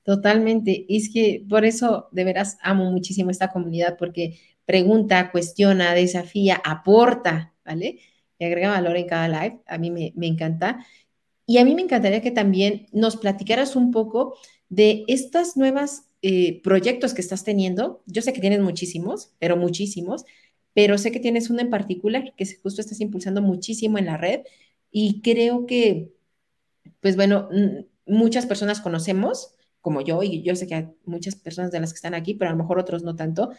Totalmente. Es que por eso de veras amo muchísimo esta comunidad porque pregunta, cuestiona, desafía, aporta, ¿vale? Y agrega valor en cada live. A mí me, encanta. Y a mí me encantaría que también nos platicaras un poco de estos nuevos eh, proyectos que estás teniendo. Yo sé que tienes muchísimos, pero muchísimos, pero sé que tienes uno en particular que justo estás impulsando muchísimo en la red y creo que, pues bueno, muchas personas conocemos como yo, y yo sé que hay muchas personas de las que están aquí, pero a lo mejor otros no tanto.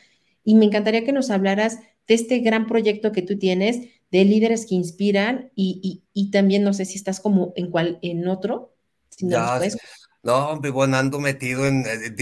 Y me encantaría que nos hablaras de este gran proyecto que tú tienes, de líderes que inspiran, y, y, también no sé si estás como en cuál, en otro. Si no no, hombre, bueno, ando metido en, eh,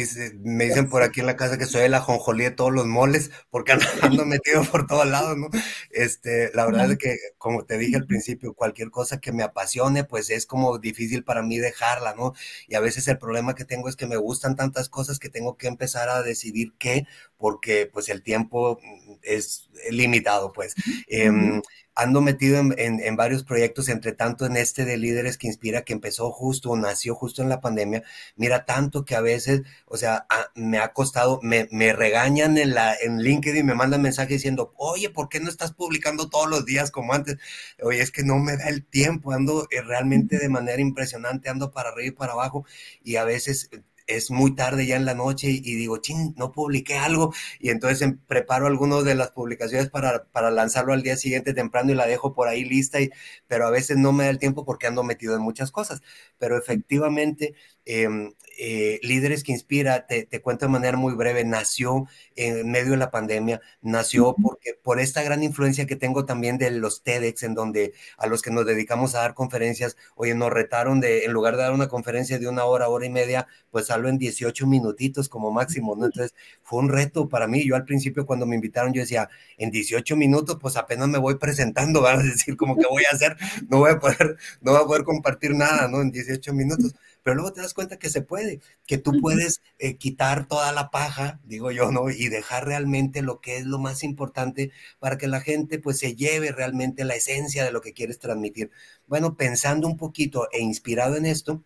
me dicen por aquí en la casa que soy el ajonjolí de todos los moles, porque ando, metido por todos lados, ¿no? Este, la verdad es que, como te dije al principio, cualquier cosa que me apasione, pues es como difícil para mí dejarla, ¿no? Y a veces el problema que tengo es que me gustan tantas cosas que tengo que empezar a decidir qué, porque pues el tiempo es limitado, pues. Ando metido en, varios proyectos, entre tanto en este de Líderes que Inspira, que empezó justo, nació justo en la pandemia. Mira, tanto que a veces, o sea, me ha costado, me, me, regañan en, la, en LinkedIn, me mandan mensajes diciendo, oye, ¿por qué no estás publicando todos los días como antes? Oye, es que no me da el tiempo, ando eh, realmente de manera impresionante, ando para arriba y para abajo, y a veces es muy tarde ya en la noche y digo, ching, no publiqué algo. Y entonces em, preparo algunas de las publicaciones para, para, lanzarlo al día siguiente temprano y la dejo por ahí lista, y, pero a veces no me da el tiempo porque ando metido en muchas cosas. Pero efectivamente, Em, eh, Líderes que Inspira, te, cuento de manera muy breve, nació en medio de la pandemia, nació porque por esta gran influencia que tengo también de los TEDx, en donde a los que nos dedicamos a dar conferencias, oye, nos retaron de, en lugar de dar una conferencia de una hora, hora y media, pues salgo en 18 minutitos como máximo, ¿no? Entonces fue un reto para mí. Yo al principio cuando me invitaron, yo decía, en 18 minutos, pues apenas me voy presentando, van a decir, como que voy a hacer, no voy a poder, no voy a poder compartir nada, ¿no? En 18 minutos pero luego te das cuenta que se puede, que tú puedes eh, quitar toda la paja, digo yo, ¿no? Y dejar realmente lo que es lo más importante para que la gente pues se lleve realmente la esencia de lo que quieres transmitir. Bueno, pensando un poquito e inspirado en esto,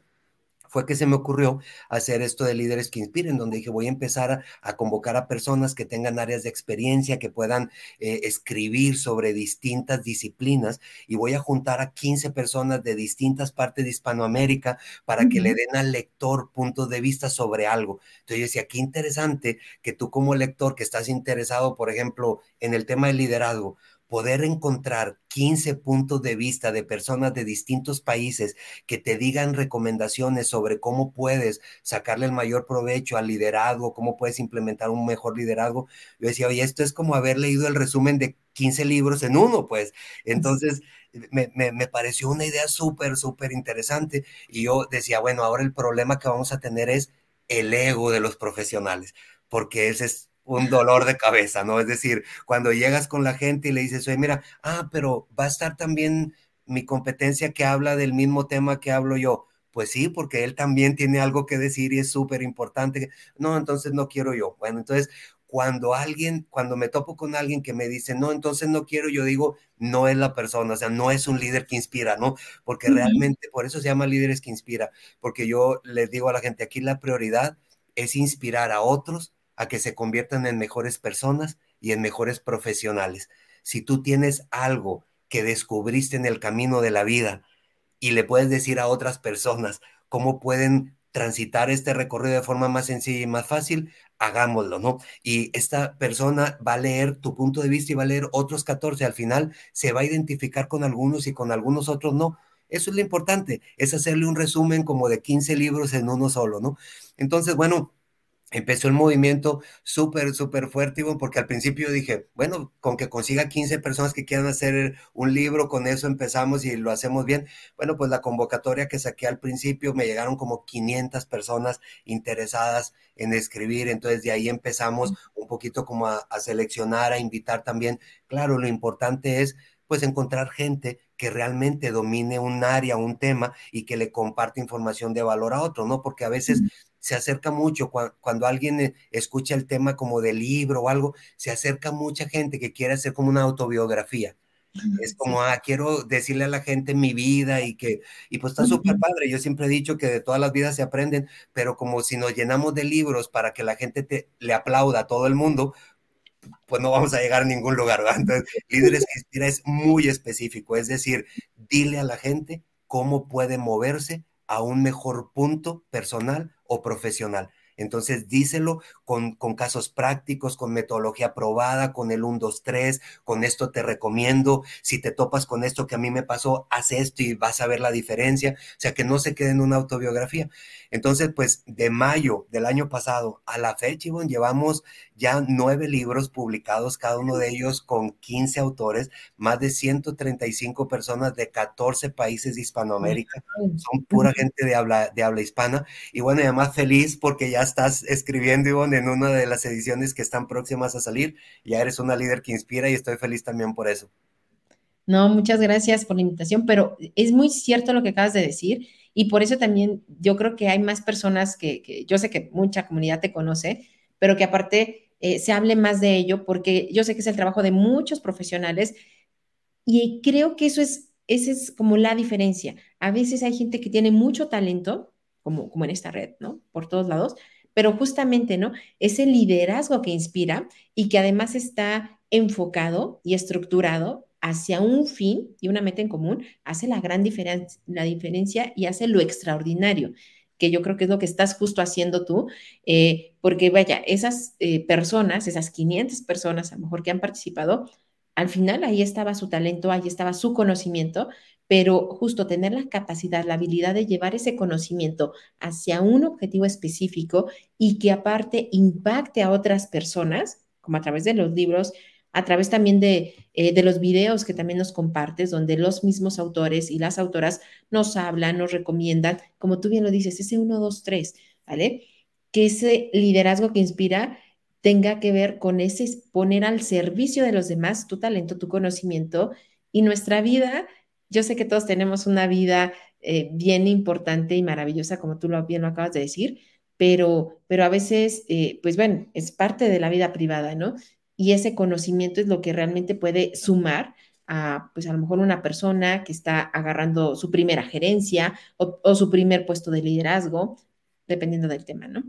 fue que se me ocurrió hacer esto de líderes que inspiren, donde dije, voy a empezar a, convocar a personas que tengan áreas de experiencia, que puedan eh, escribir sobre distintas disciplinas y voy a juntar a 15 personas de distintas partes de Hispanoamérica para que le den al lector puntos de vista sobre algo. Entonces yo decía, qué interesante que tú como lector que estás interesado, por ejemplo, en el tema del liderazgo, poder encontrar 15 puntos de vista de personas de distintos países que te digan recomendaciones sobre cómo puedes sacarle el mayor provecho al liderazgo, cómo puedes implementar un mejor liderazgo. Yo decía, oye, esto es como haber leído el resumen de 15 libros en uno, pues. Entonces, me, me, pareció una idea súper, súper interesante. Y yo decía, bueno, ahora el problema que vamos a tener es el ego de los profesionales, porque ese es un dolor de cabeza, ¿no? Es decir, cuando llegas con la gente y le dices, oye, mira, ah, pero va a estar también mi competencia que habla del mismo tema que hablo yo. Pues sí, porque él también tiene algo que decir y es súper importante. No, entonces no quiero yo. Bueno, entonces cuando alguien, cuando me topo con alguien que me dice, no, entonces no quiero, yo digo, no es la persona, o sea, no es un líder que inspira, ¿no? Porque realmente, por eso se llama líderes que inspira, porque yo les digo a la gente, aquí la prioridad es inspirar a otros a que se conviertan en mejores personas y en mejores profesionales. Si tú tienes algo que descubriste en el camino de la vida y le puedes decir a otras personas cómo pueden transitar este recorrido de forma más sencilla y más fácil, hagámoslo, ¿no? Y esta persona va a leer tu punto de vista y va a leer otros 14. Al final se va a identificar con algunos y con algunos otros no. Eso es lo importante, es hacerle un resumen como de 15 libros en uno solo, ¿no? Entonces, bueno, empezó el movimiento súper, súper fuerte, porque al principio dije, bueno, con que consiga 15 personas que quieran hacer un libro, con eso empezamos y lo hacemos bien. Bueno, pues la convocatoria que saqué al principio me llegaron como 500 personas interesadas en escribir, entonces de ahí empezamos un poquito como a, a seleccionar, a invitar también. Claro, lo importante es pues encontrar gente que realmente domine un área, un tema y que le comparte información de valor a otro, ¿no? Porque a veces se acerca mucho cuando, alguien eh, escucha el tema como de libro o algo, se acerca mucha gente que quiere hacer como una autobiografía. Es como, ah, quiero decirle a la gente mi vida y que, y pues está súper padre. Yo siempre he dicho que de todas las vidas se aprenden, pero como si nos llenamos de libros para que la gente te, le aplauda a todo el mundo, pues no vamos a llegar a ningún lugar. Entonces, Líderes que Inspira es muy específico, es decir, dile a la gente cómo puede moverse a un mejor punto personal o profesional. Entonces, díselo con, con, casos prácticos, con metodología probada, con el 1, 2, 3, con esto te recomiendo. Si te topas con esto que a mí me pasó, haz esto y vas a ver la diferencia. O sea, que no se quede en una autobiografía. Entonces, pues de mayo del año pasado a la fecha, Ivonne, llevamos ya nueve libros publicados, cada uno de ellos con 15 autores, más de 135 personas de 14 países de Hispanoamérica. Son pura gente de habla, de habla hispana. Y bueno, además feliz porque ya estás escribiendo, Ivonne, en una de las ediciones que están próximas a salir. Ya eres una líder que inspira y estoy feliz también por eso. No, muchas gracias por la invitación, pero es muy cierto lo que acabas de decir y por eso también yo creo que hay más personas que, yo sé que mucha comunidad te conoce, pero que aparte eh, se hable más de ello, porque yo sé que es el trabajo de muchos profesionales y creo que eso es, esa es como la diferencia. A veces hay gente que tiene mucho talento, como, como en esta red, ¿no? Por todos lados, pero justamente, ¿no? Ese liderazgo que inspira y que además está enfocado y estructurado hacia un fin y una meta en común, hace la gran diferencia, la diferencia y hace lo extraordinario, que yo creo que es lo que estás justo haciendo tú, eh, porque vaya, esas eh, personas, esas 500 personas a lo mejor que han participado, al final ahí estaba su talento, ahí estaba su conocimiento, pero justo tener la capacidad, la habilidad de llevar ese conocimiento hacia un objetivo específico y que aparte impacte a otras personas, como a través de los libros, a través también de, eh, de, los videos que también nos compartes, donde los mismos autores y las autoras nos hablan, nos recomiendan, como tú bien lo dices, ese 1, 2, 3, ¿vale? Que ese liderazgo que inspira tenga que ver con ese poner al servicio de los demás tu talento, tu conocimiento y nuestra vida. Yo sé que todos tenemos una vida eh, bien importante y maravillosa, como tú lo, bien lo acabas de decir, pero, pero a veces, eh, pues bueno, es parte de la vida privada, ¿no? Y ese conocimiento es lo que realmente puede sumar a, pues a lo mejor una persona que está agarrando su primera gerencia o, su primer puesto de liderazgo, dependiendo del tema, ¿no?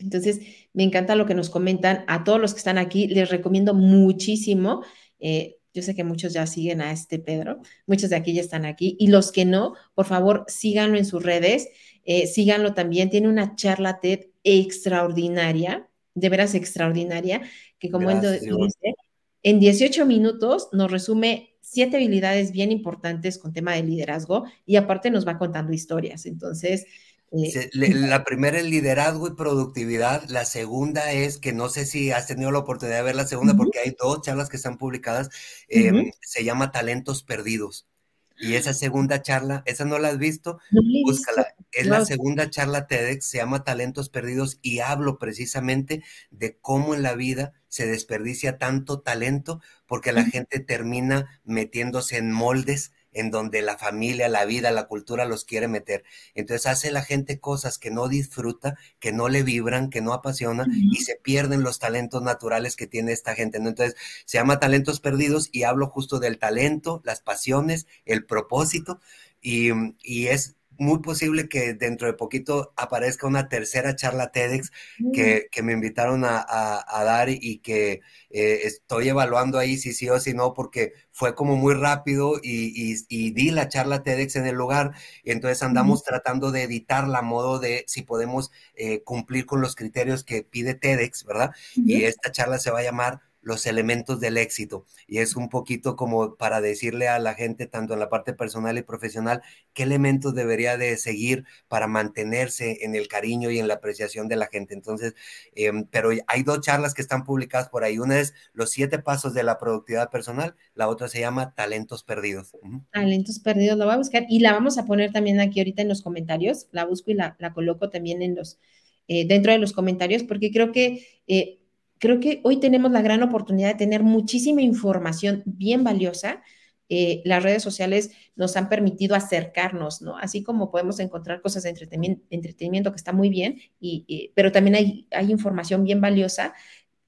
Entonces, me encanta lo que nos comentan. A todos los que están aquí, les recomiendo muchísimo. Eh, yo sé que muchos ya siguen a este Pedro, muchos de aquí ya están aquí. Y los que no, por favor, síganlo en sus redes, eh, síganlo también. Tiene una charla TED extraordinaria, de veras extraordinaria, que como él dice, En 18 minutos nos resume siete habilidades bien importantes con tema de liderazgo y aparte nos va contando historias. Entonces, eh, la primera es liderazgo y productividad. La segunda es que no sé si has tenido la oportunidad de ver la segunda porque hay dos charlas que están publicadas. Em, se llama Talentos Perdidos. Y esa segunda charla, esa no la has visto, búscala. Es la segunda charla TEDx, se llama Talentos Perdidos y hablo precisamente de cómo en la vida se desperdicia tanto talento porque la gente termina metiéndose en moldes en donde la familia, la vida, la cultura los quiere meter. Entonces hace la gente cosas que no disfruta, que no le vibran, que no apasiona y se pierden los talentos naturales que tiene esta gente. Entonces se llama talentos perdidos y hablo justo del talento, las pasiones, el propósito y, y es muy posible que dentro de poquito aparezca una tercera charla TEDx mm. que, me invitaron a, dar y que eh, estoy evaluando ahí si sí o si no, porque fue como muy rápido y, di la charla TEDx en el lugar. Y entonces andamos tratando de editarla a modo de si podemos eh, cumplir con los criterios que pide TEDx, ¿verdad? Y esta charla se va a llamar los elementos del éxito. Y es un poquito como para decirle a la gente, tanto en la parte personal y profesional, qué elementos debería de seguir para mantenerse en el cariño y en la apreciación de la gente. Entonces, em, pero hay dos charlas que están publicadas por ahí. Una es los siete pasos de la productividad personal, la otra se llama talentos perdidos. Talentos perdidos, lo voy a buscar y la vamos a poner también aquí ahorita en los comentarios. La busco y la, coloco también en los, eh, dentro de los comentarios, porque creo que... Eh, creo que hoy tenemos la gran oportunidad de tener muchísima información bien valiosa. Eh, las redes sociales nos han permitido acercarnos, ¿no? Así como podemos encontrar cosas de entretenimiento, que está muy bien, y, pero también hay, hay información bien valiosa.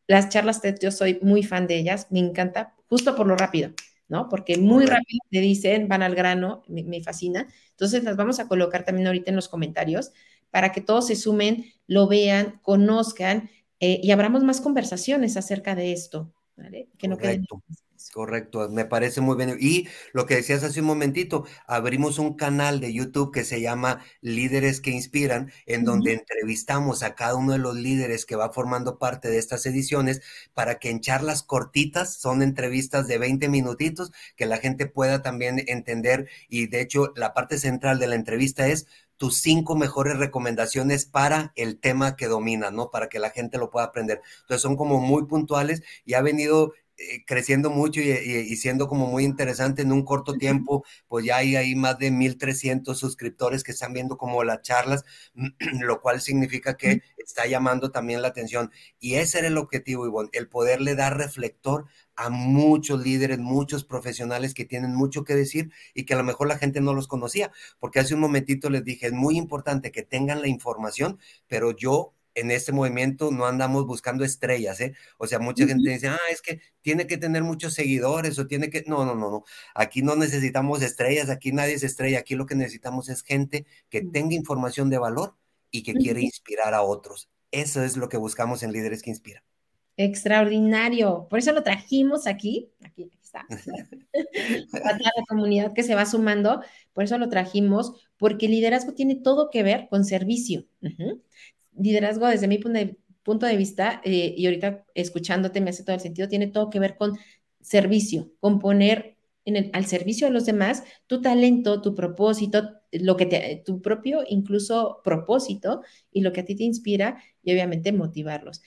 Las charlas TED, yo soy muy fan de ellas, me encanta, justo por lo rápido, ¿no? Porque muy rápido te dicen, van al grano, me, me fascina. Entonces las vamos a colocar también ahorita en los comentarios para que todos se sumen, lo vean, conozcan eh, y abramos más conversaciones acerca de esto, ¿vale? Que no Correcto. Correcto, me parece muy bien. Y lo que decías hace un momentito, abrimos un canal de YouTube que se llama Líderes que Inspiran, en donde entrevistamos a cada uno de los líderes que va formando parte de estas ediciones para que en charlas cortitas, son entrevistas de 20 minutitos, que la gente pueda también entender. Y de hecho, la parte central de la entrevista es tus cinco mejores recomendaciones para el tema que domina, ¿no? Para que la gente lo pueda aprender. Entonces son como muy puntuales y ha venido creciendo mucho y, siendo como muy interesante en un corto tiempo, pues ya hay ahí más de 1.300 suscriptores que están viendo como las charlas, lo cual significa que está llamando también la atención. Y ese era el objetivo, Ivonne, el poderle dar reflector a muchos líderes, muchos profesionales que tienen mucho que decir y que a lo mejor la gente no los conocía, porque hace un momentito les dije, es muy importante que tengan la información, pero yo en este movimiento no andamos buscando estrellas, ¿eh? O sea, mucha gente dice, ah, es que tiene que tener muchos seguidores o tiene que... No, no, no, no. Aquí no necesitamos estrellas, aquí nadie es estrella, aquí lo que necesitamos es gente que tenga información de valor y que quiere inspirar a otros. Eso es lo que buscamos en Líderes que Inspiran. Extraordinario. Por eso lo trajimos aquí. Aquí, está. Para la comunidad que se va sumando. Por eso lo trajimos, porque liderazgo tiene todo que ver con servicio. Liderazgo, desde mi punto de, vista, eh, y ahorita escuchándote me hace todo el sentido, tiene todo que ver con servicio, con poner en el, al servicio de los demás tu talento, tu propósito, lo que te, tu propio incluso propósito y lo que a ti te inspira y obviamente motivarlos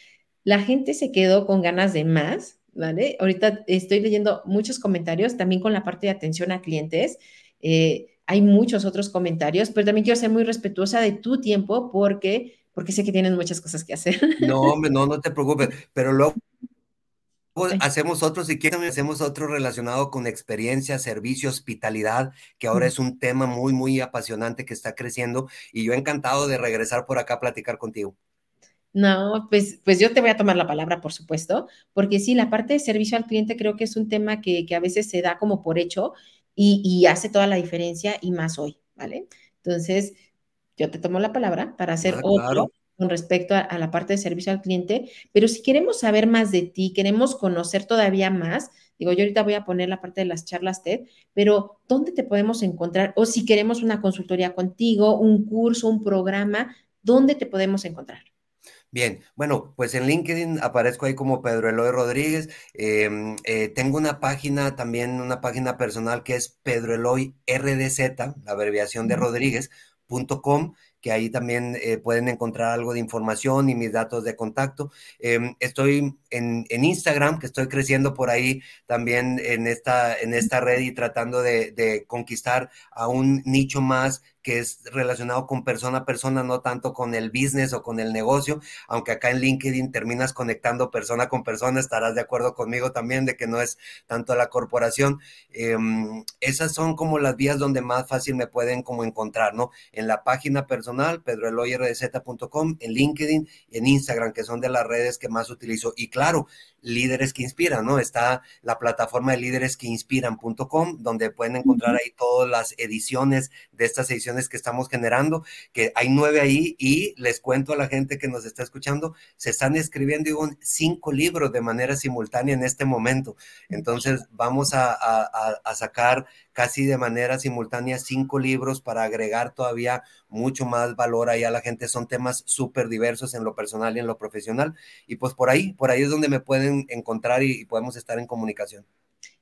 la gente se quedó con ganas de más, ¿vale? Ahorita estoy leyendo muchos comentarios, también con la parte de atención a clientes. Eh, hay muchos otros comentarios, pero también quiero ser muy respetuosa de tu tiempo porque, porque sé que tienes muchas cosas que hacer. No, hombre, no, no te preocupes, pero luego hacemos otro, si quieren, hacemos otro relacionado con experiencia, servicio, hospitalidad, que ahora es un tema muy, muy apasionante que está creciendo y yo encantado de regresar por acá a platicar contigo. No, pues, pues yo te voy a tomar la palabra, por supuesto, porque sí, la parte de servicio al cliente creo que es un tema que, a veces se da como por hecho y, hace toda la diferencia y más hoy, ¿vale? Entonces, yo te tomo la palabra para hacer ah, otro con respecto a, a, la parte de servicio al cliente, pero si queremos saber más de ti, queremos conocer todavía más, digo, yo ahorita voy a poner la parte de las charlas TED, pero ¿dónde te podemos encontrar? O si queremos una consultoría contigo, un curso, un programa, ¿dónde te podemos encontrar? Bien, bueno, pues en LinkedIn aparezco ahí como Pedro Eloy Rodríguez. Em, eh, tengo una página también, una página personal que es Pedro Eloy RDZ, la abreviación de Rodríguez.com que ahí también eh, pueden encontrar algo de información y mis datos de contacto. Em, estoy en, Instagram, que estoy creciendo por ahí también en esta, en esta red y tratando de, de conquistar a un nicho más que es relacionado con persona a persona, no tanto con el business o con el negocio, aunque acá en LinkedIn terminas conectando persona con persona, estarás de acuerdo conmigo también de que no es tanto la corporación. Em, esas son como las vías donde más fácil me pueden como encontrar, ¿no? En la página personal, pedroeloyrdz.com, en LinkedIn en Instagram, que son de las redes que más utilizo. Y claro, líderes que inspiran, ¿no? Está la plataforma de líderes que inspiran.com, donde pueden encontrar ahí todas las ediciones de estas ediciones que estamos generando, que hay nueve ahí y les cuento a la gente que nos está escuchando, se están escribiendo cinco libros de manera simultánea en este momento. Entonces vamos a, a sacar casi de manera simultánea cinco libros para agregar todavía mucho más valor ahí a la gente. Son temas súper diversos en lo personal y en lo profesional. Y pues por ahí, por ahí es donde me pueden encontrar y, podemos estar en comunicación.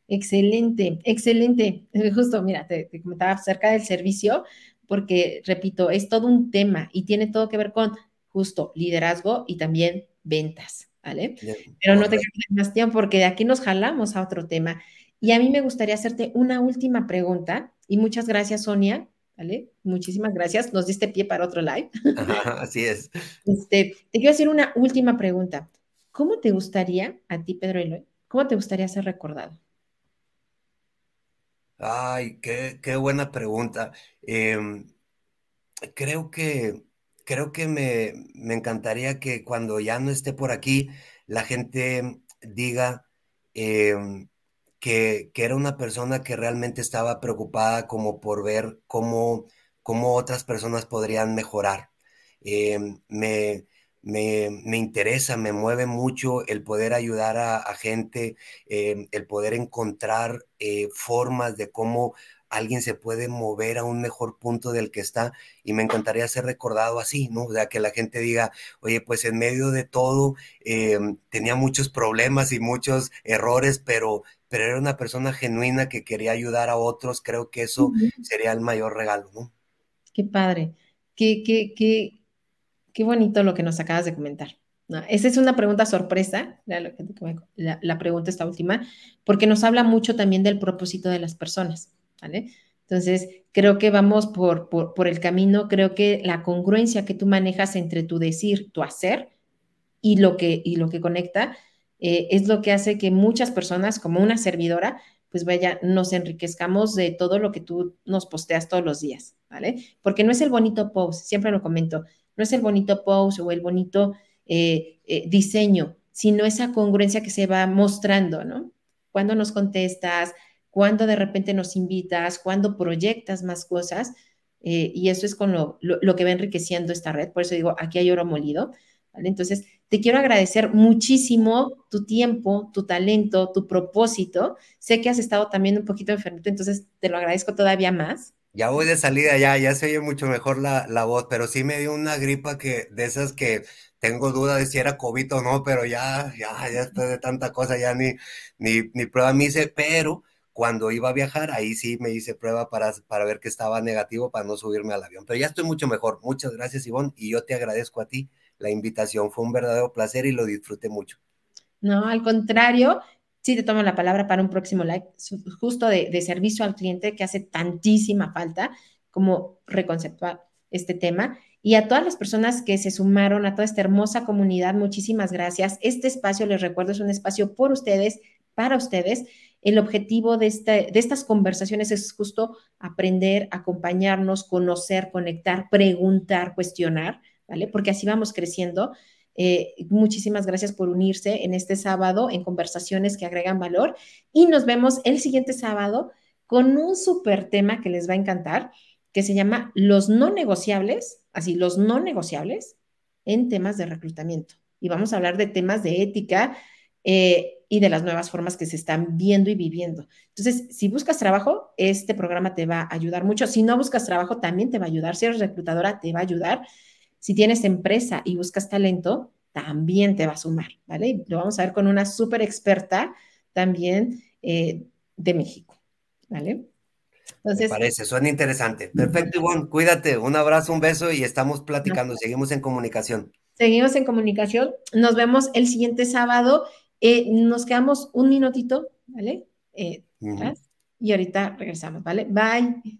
Excelente, excelente. Justo, mira, te, comentaba acerca del servicio, porque, repito, es todo un tema y tiene todo que ver con justo liderazgo y también ventas, ¿vale? Pero no te quedes más tiempo porque de aquí nos jalamos a otro tema. Y a mí me gustaría hacerte una última pregunta y muchas gracias, Sonia. ¿Vale? Muchísimas gracias. Nos diste pie para otro live. así es. Este, te quiero hacer una última pregunta. ¿Cómo te gustaría, a ti, Pedro Eloy, cómo te gustaría ser recordado? Ay, qué, qué buena pregunta. Em, creo que, creo que me, me, encantaría que cuando ya no esté por aquí, la gente diga, eh, que, era una persona que realmente estaba preocupada como por ver cómo, cómo otras personas podrían mejorar. Eh, me, me, interesa, me mueve mucho el poder ayudar a, gente, eh, el poder encontrar eh, formas de cómo alguien se puede mover a un mejor punto del que está y me encantaría ser recordado así, ¿no? O sea, que la gente diga, oye, pues en medio de todo tenía muchos problemas y muchos errores, pero pero era una persona genuina que quería ayudar a otros, creo que eso sería el mayor regalo, ¿no? Qué padre, qué, qué, qué, qué bonito lo que nos acabas de comentar. Esa es una pregunta sorpresa, la, la, pregunta esta última, porque nos habla mucho también del propósito de las personas, ¿vale? Entonces, creo que vamos por, por, por, el camino, creo que la congruencia que tú manejas entre tu decir, tu hacer y lo que, y lo que conecta, eh, es lo que hace que muchas personas, como una servidora, pues vaya, nos enriquezcamos de todo lo que tú nos posteas todos los días, ¿vale? Porque no es el bonito post, siempre lo comento, no es el bonito post o el bonito eh, eh, diseño, sino esa congruencia que se va mostrando, ¿no? Cuando nos contestas, cuando de repente nos invitas, cuando proyectas más cosas, y eso es con lo, lo, que va enriqueciendo esta red, por eso digo, aquí hay oro molido, ¿vale? Entonces, te quiero agradecer muchísimo tu tiempo, tu talento, tu propósito. Sé que has estado también un poquito enfermo, entonces te lo agradezco todavía más. Ya voy de salida, ya, ya se oye mucho mejor la, la voz, pero sí me dio una gripa que, de esas que tengo duda de si era COVID o no, pero ya, ya, ya después de tanta cosa, ya ni, ni, ni prueba me hice, pero cuando iba a viajar, ahí sí me hice prueba para, para ver que estaba negativo para no subirme al avión. Pero ya estoy mucho mejor. Muchas gracias, Ivonne, y yo te agradezco a ti la invitación. Fue un verdadero placer y lo disfruté mucho. No, al contrario, sí te tomo la palabra para un próximo live, justo de, servicio al cliente que hace tantísima falta como reconceptuar este tema. Y a todas las personas que se sumaron a toda esta hermosa comunidad, muchísimas gracias. Este espacio, les recuerdo, es un espacio por ustedes, para ustedes. El objetivo de, este, de estas conversaciones es justo aprender, acompañarnos, conocer, conectar, preguntar, cuestionar Porque así vamos creciendo. Eh, muchísimas gracias por unirse en este sábado en conversaciones que agregan valor y nos vemos el siguiente sábado con un súper tema que les va a encantar, que se llama los no negociables, así, los no negociables en temas de reclutamiento. Y vamos a hablar de temas de ética eh, y de las nuevas formas que se están viendo y viviendo. Entonces, si buscas trabajo, este programa te va a ayudar mucho. Si no buscas trabajo, también te va a ayudar. Si eres reclutadora, te va a ayudar. Si tienes empresa y buscas talento, también te va a sumar, ¿vale? Lo vamos a ver con una súper experta también eh, de México, ¿vale? Entonces, Me parece, suena interesante. Perfecto, Ivonne, cuídate, un abrazo, un beso y estamos platicando, seguimos en comunicación. Seguimos en comunicación, nos vemos el siguiente sábado, eh, nos quedamos un minutito, ¿vale? Eh, y ahorita regresamos, ¿vale? Bye.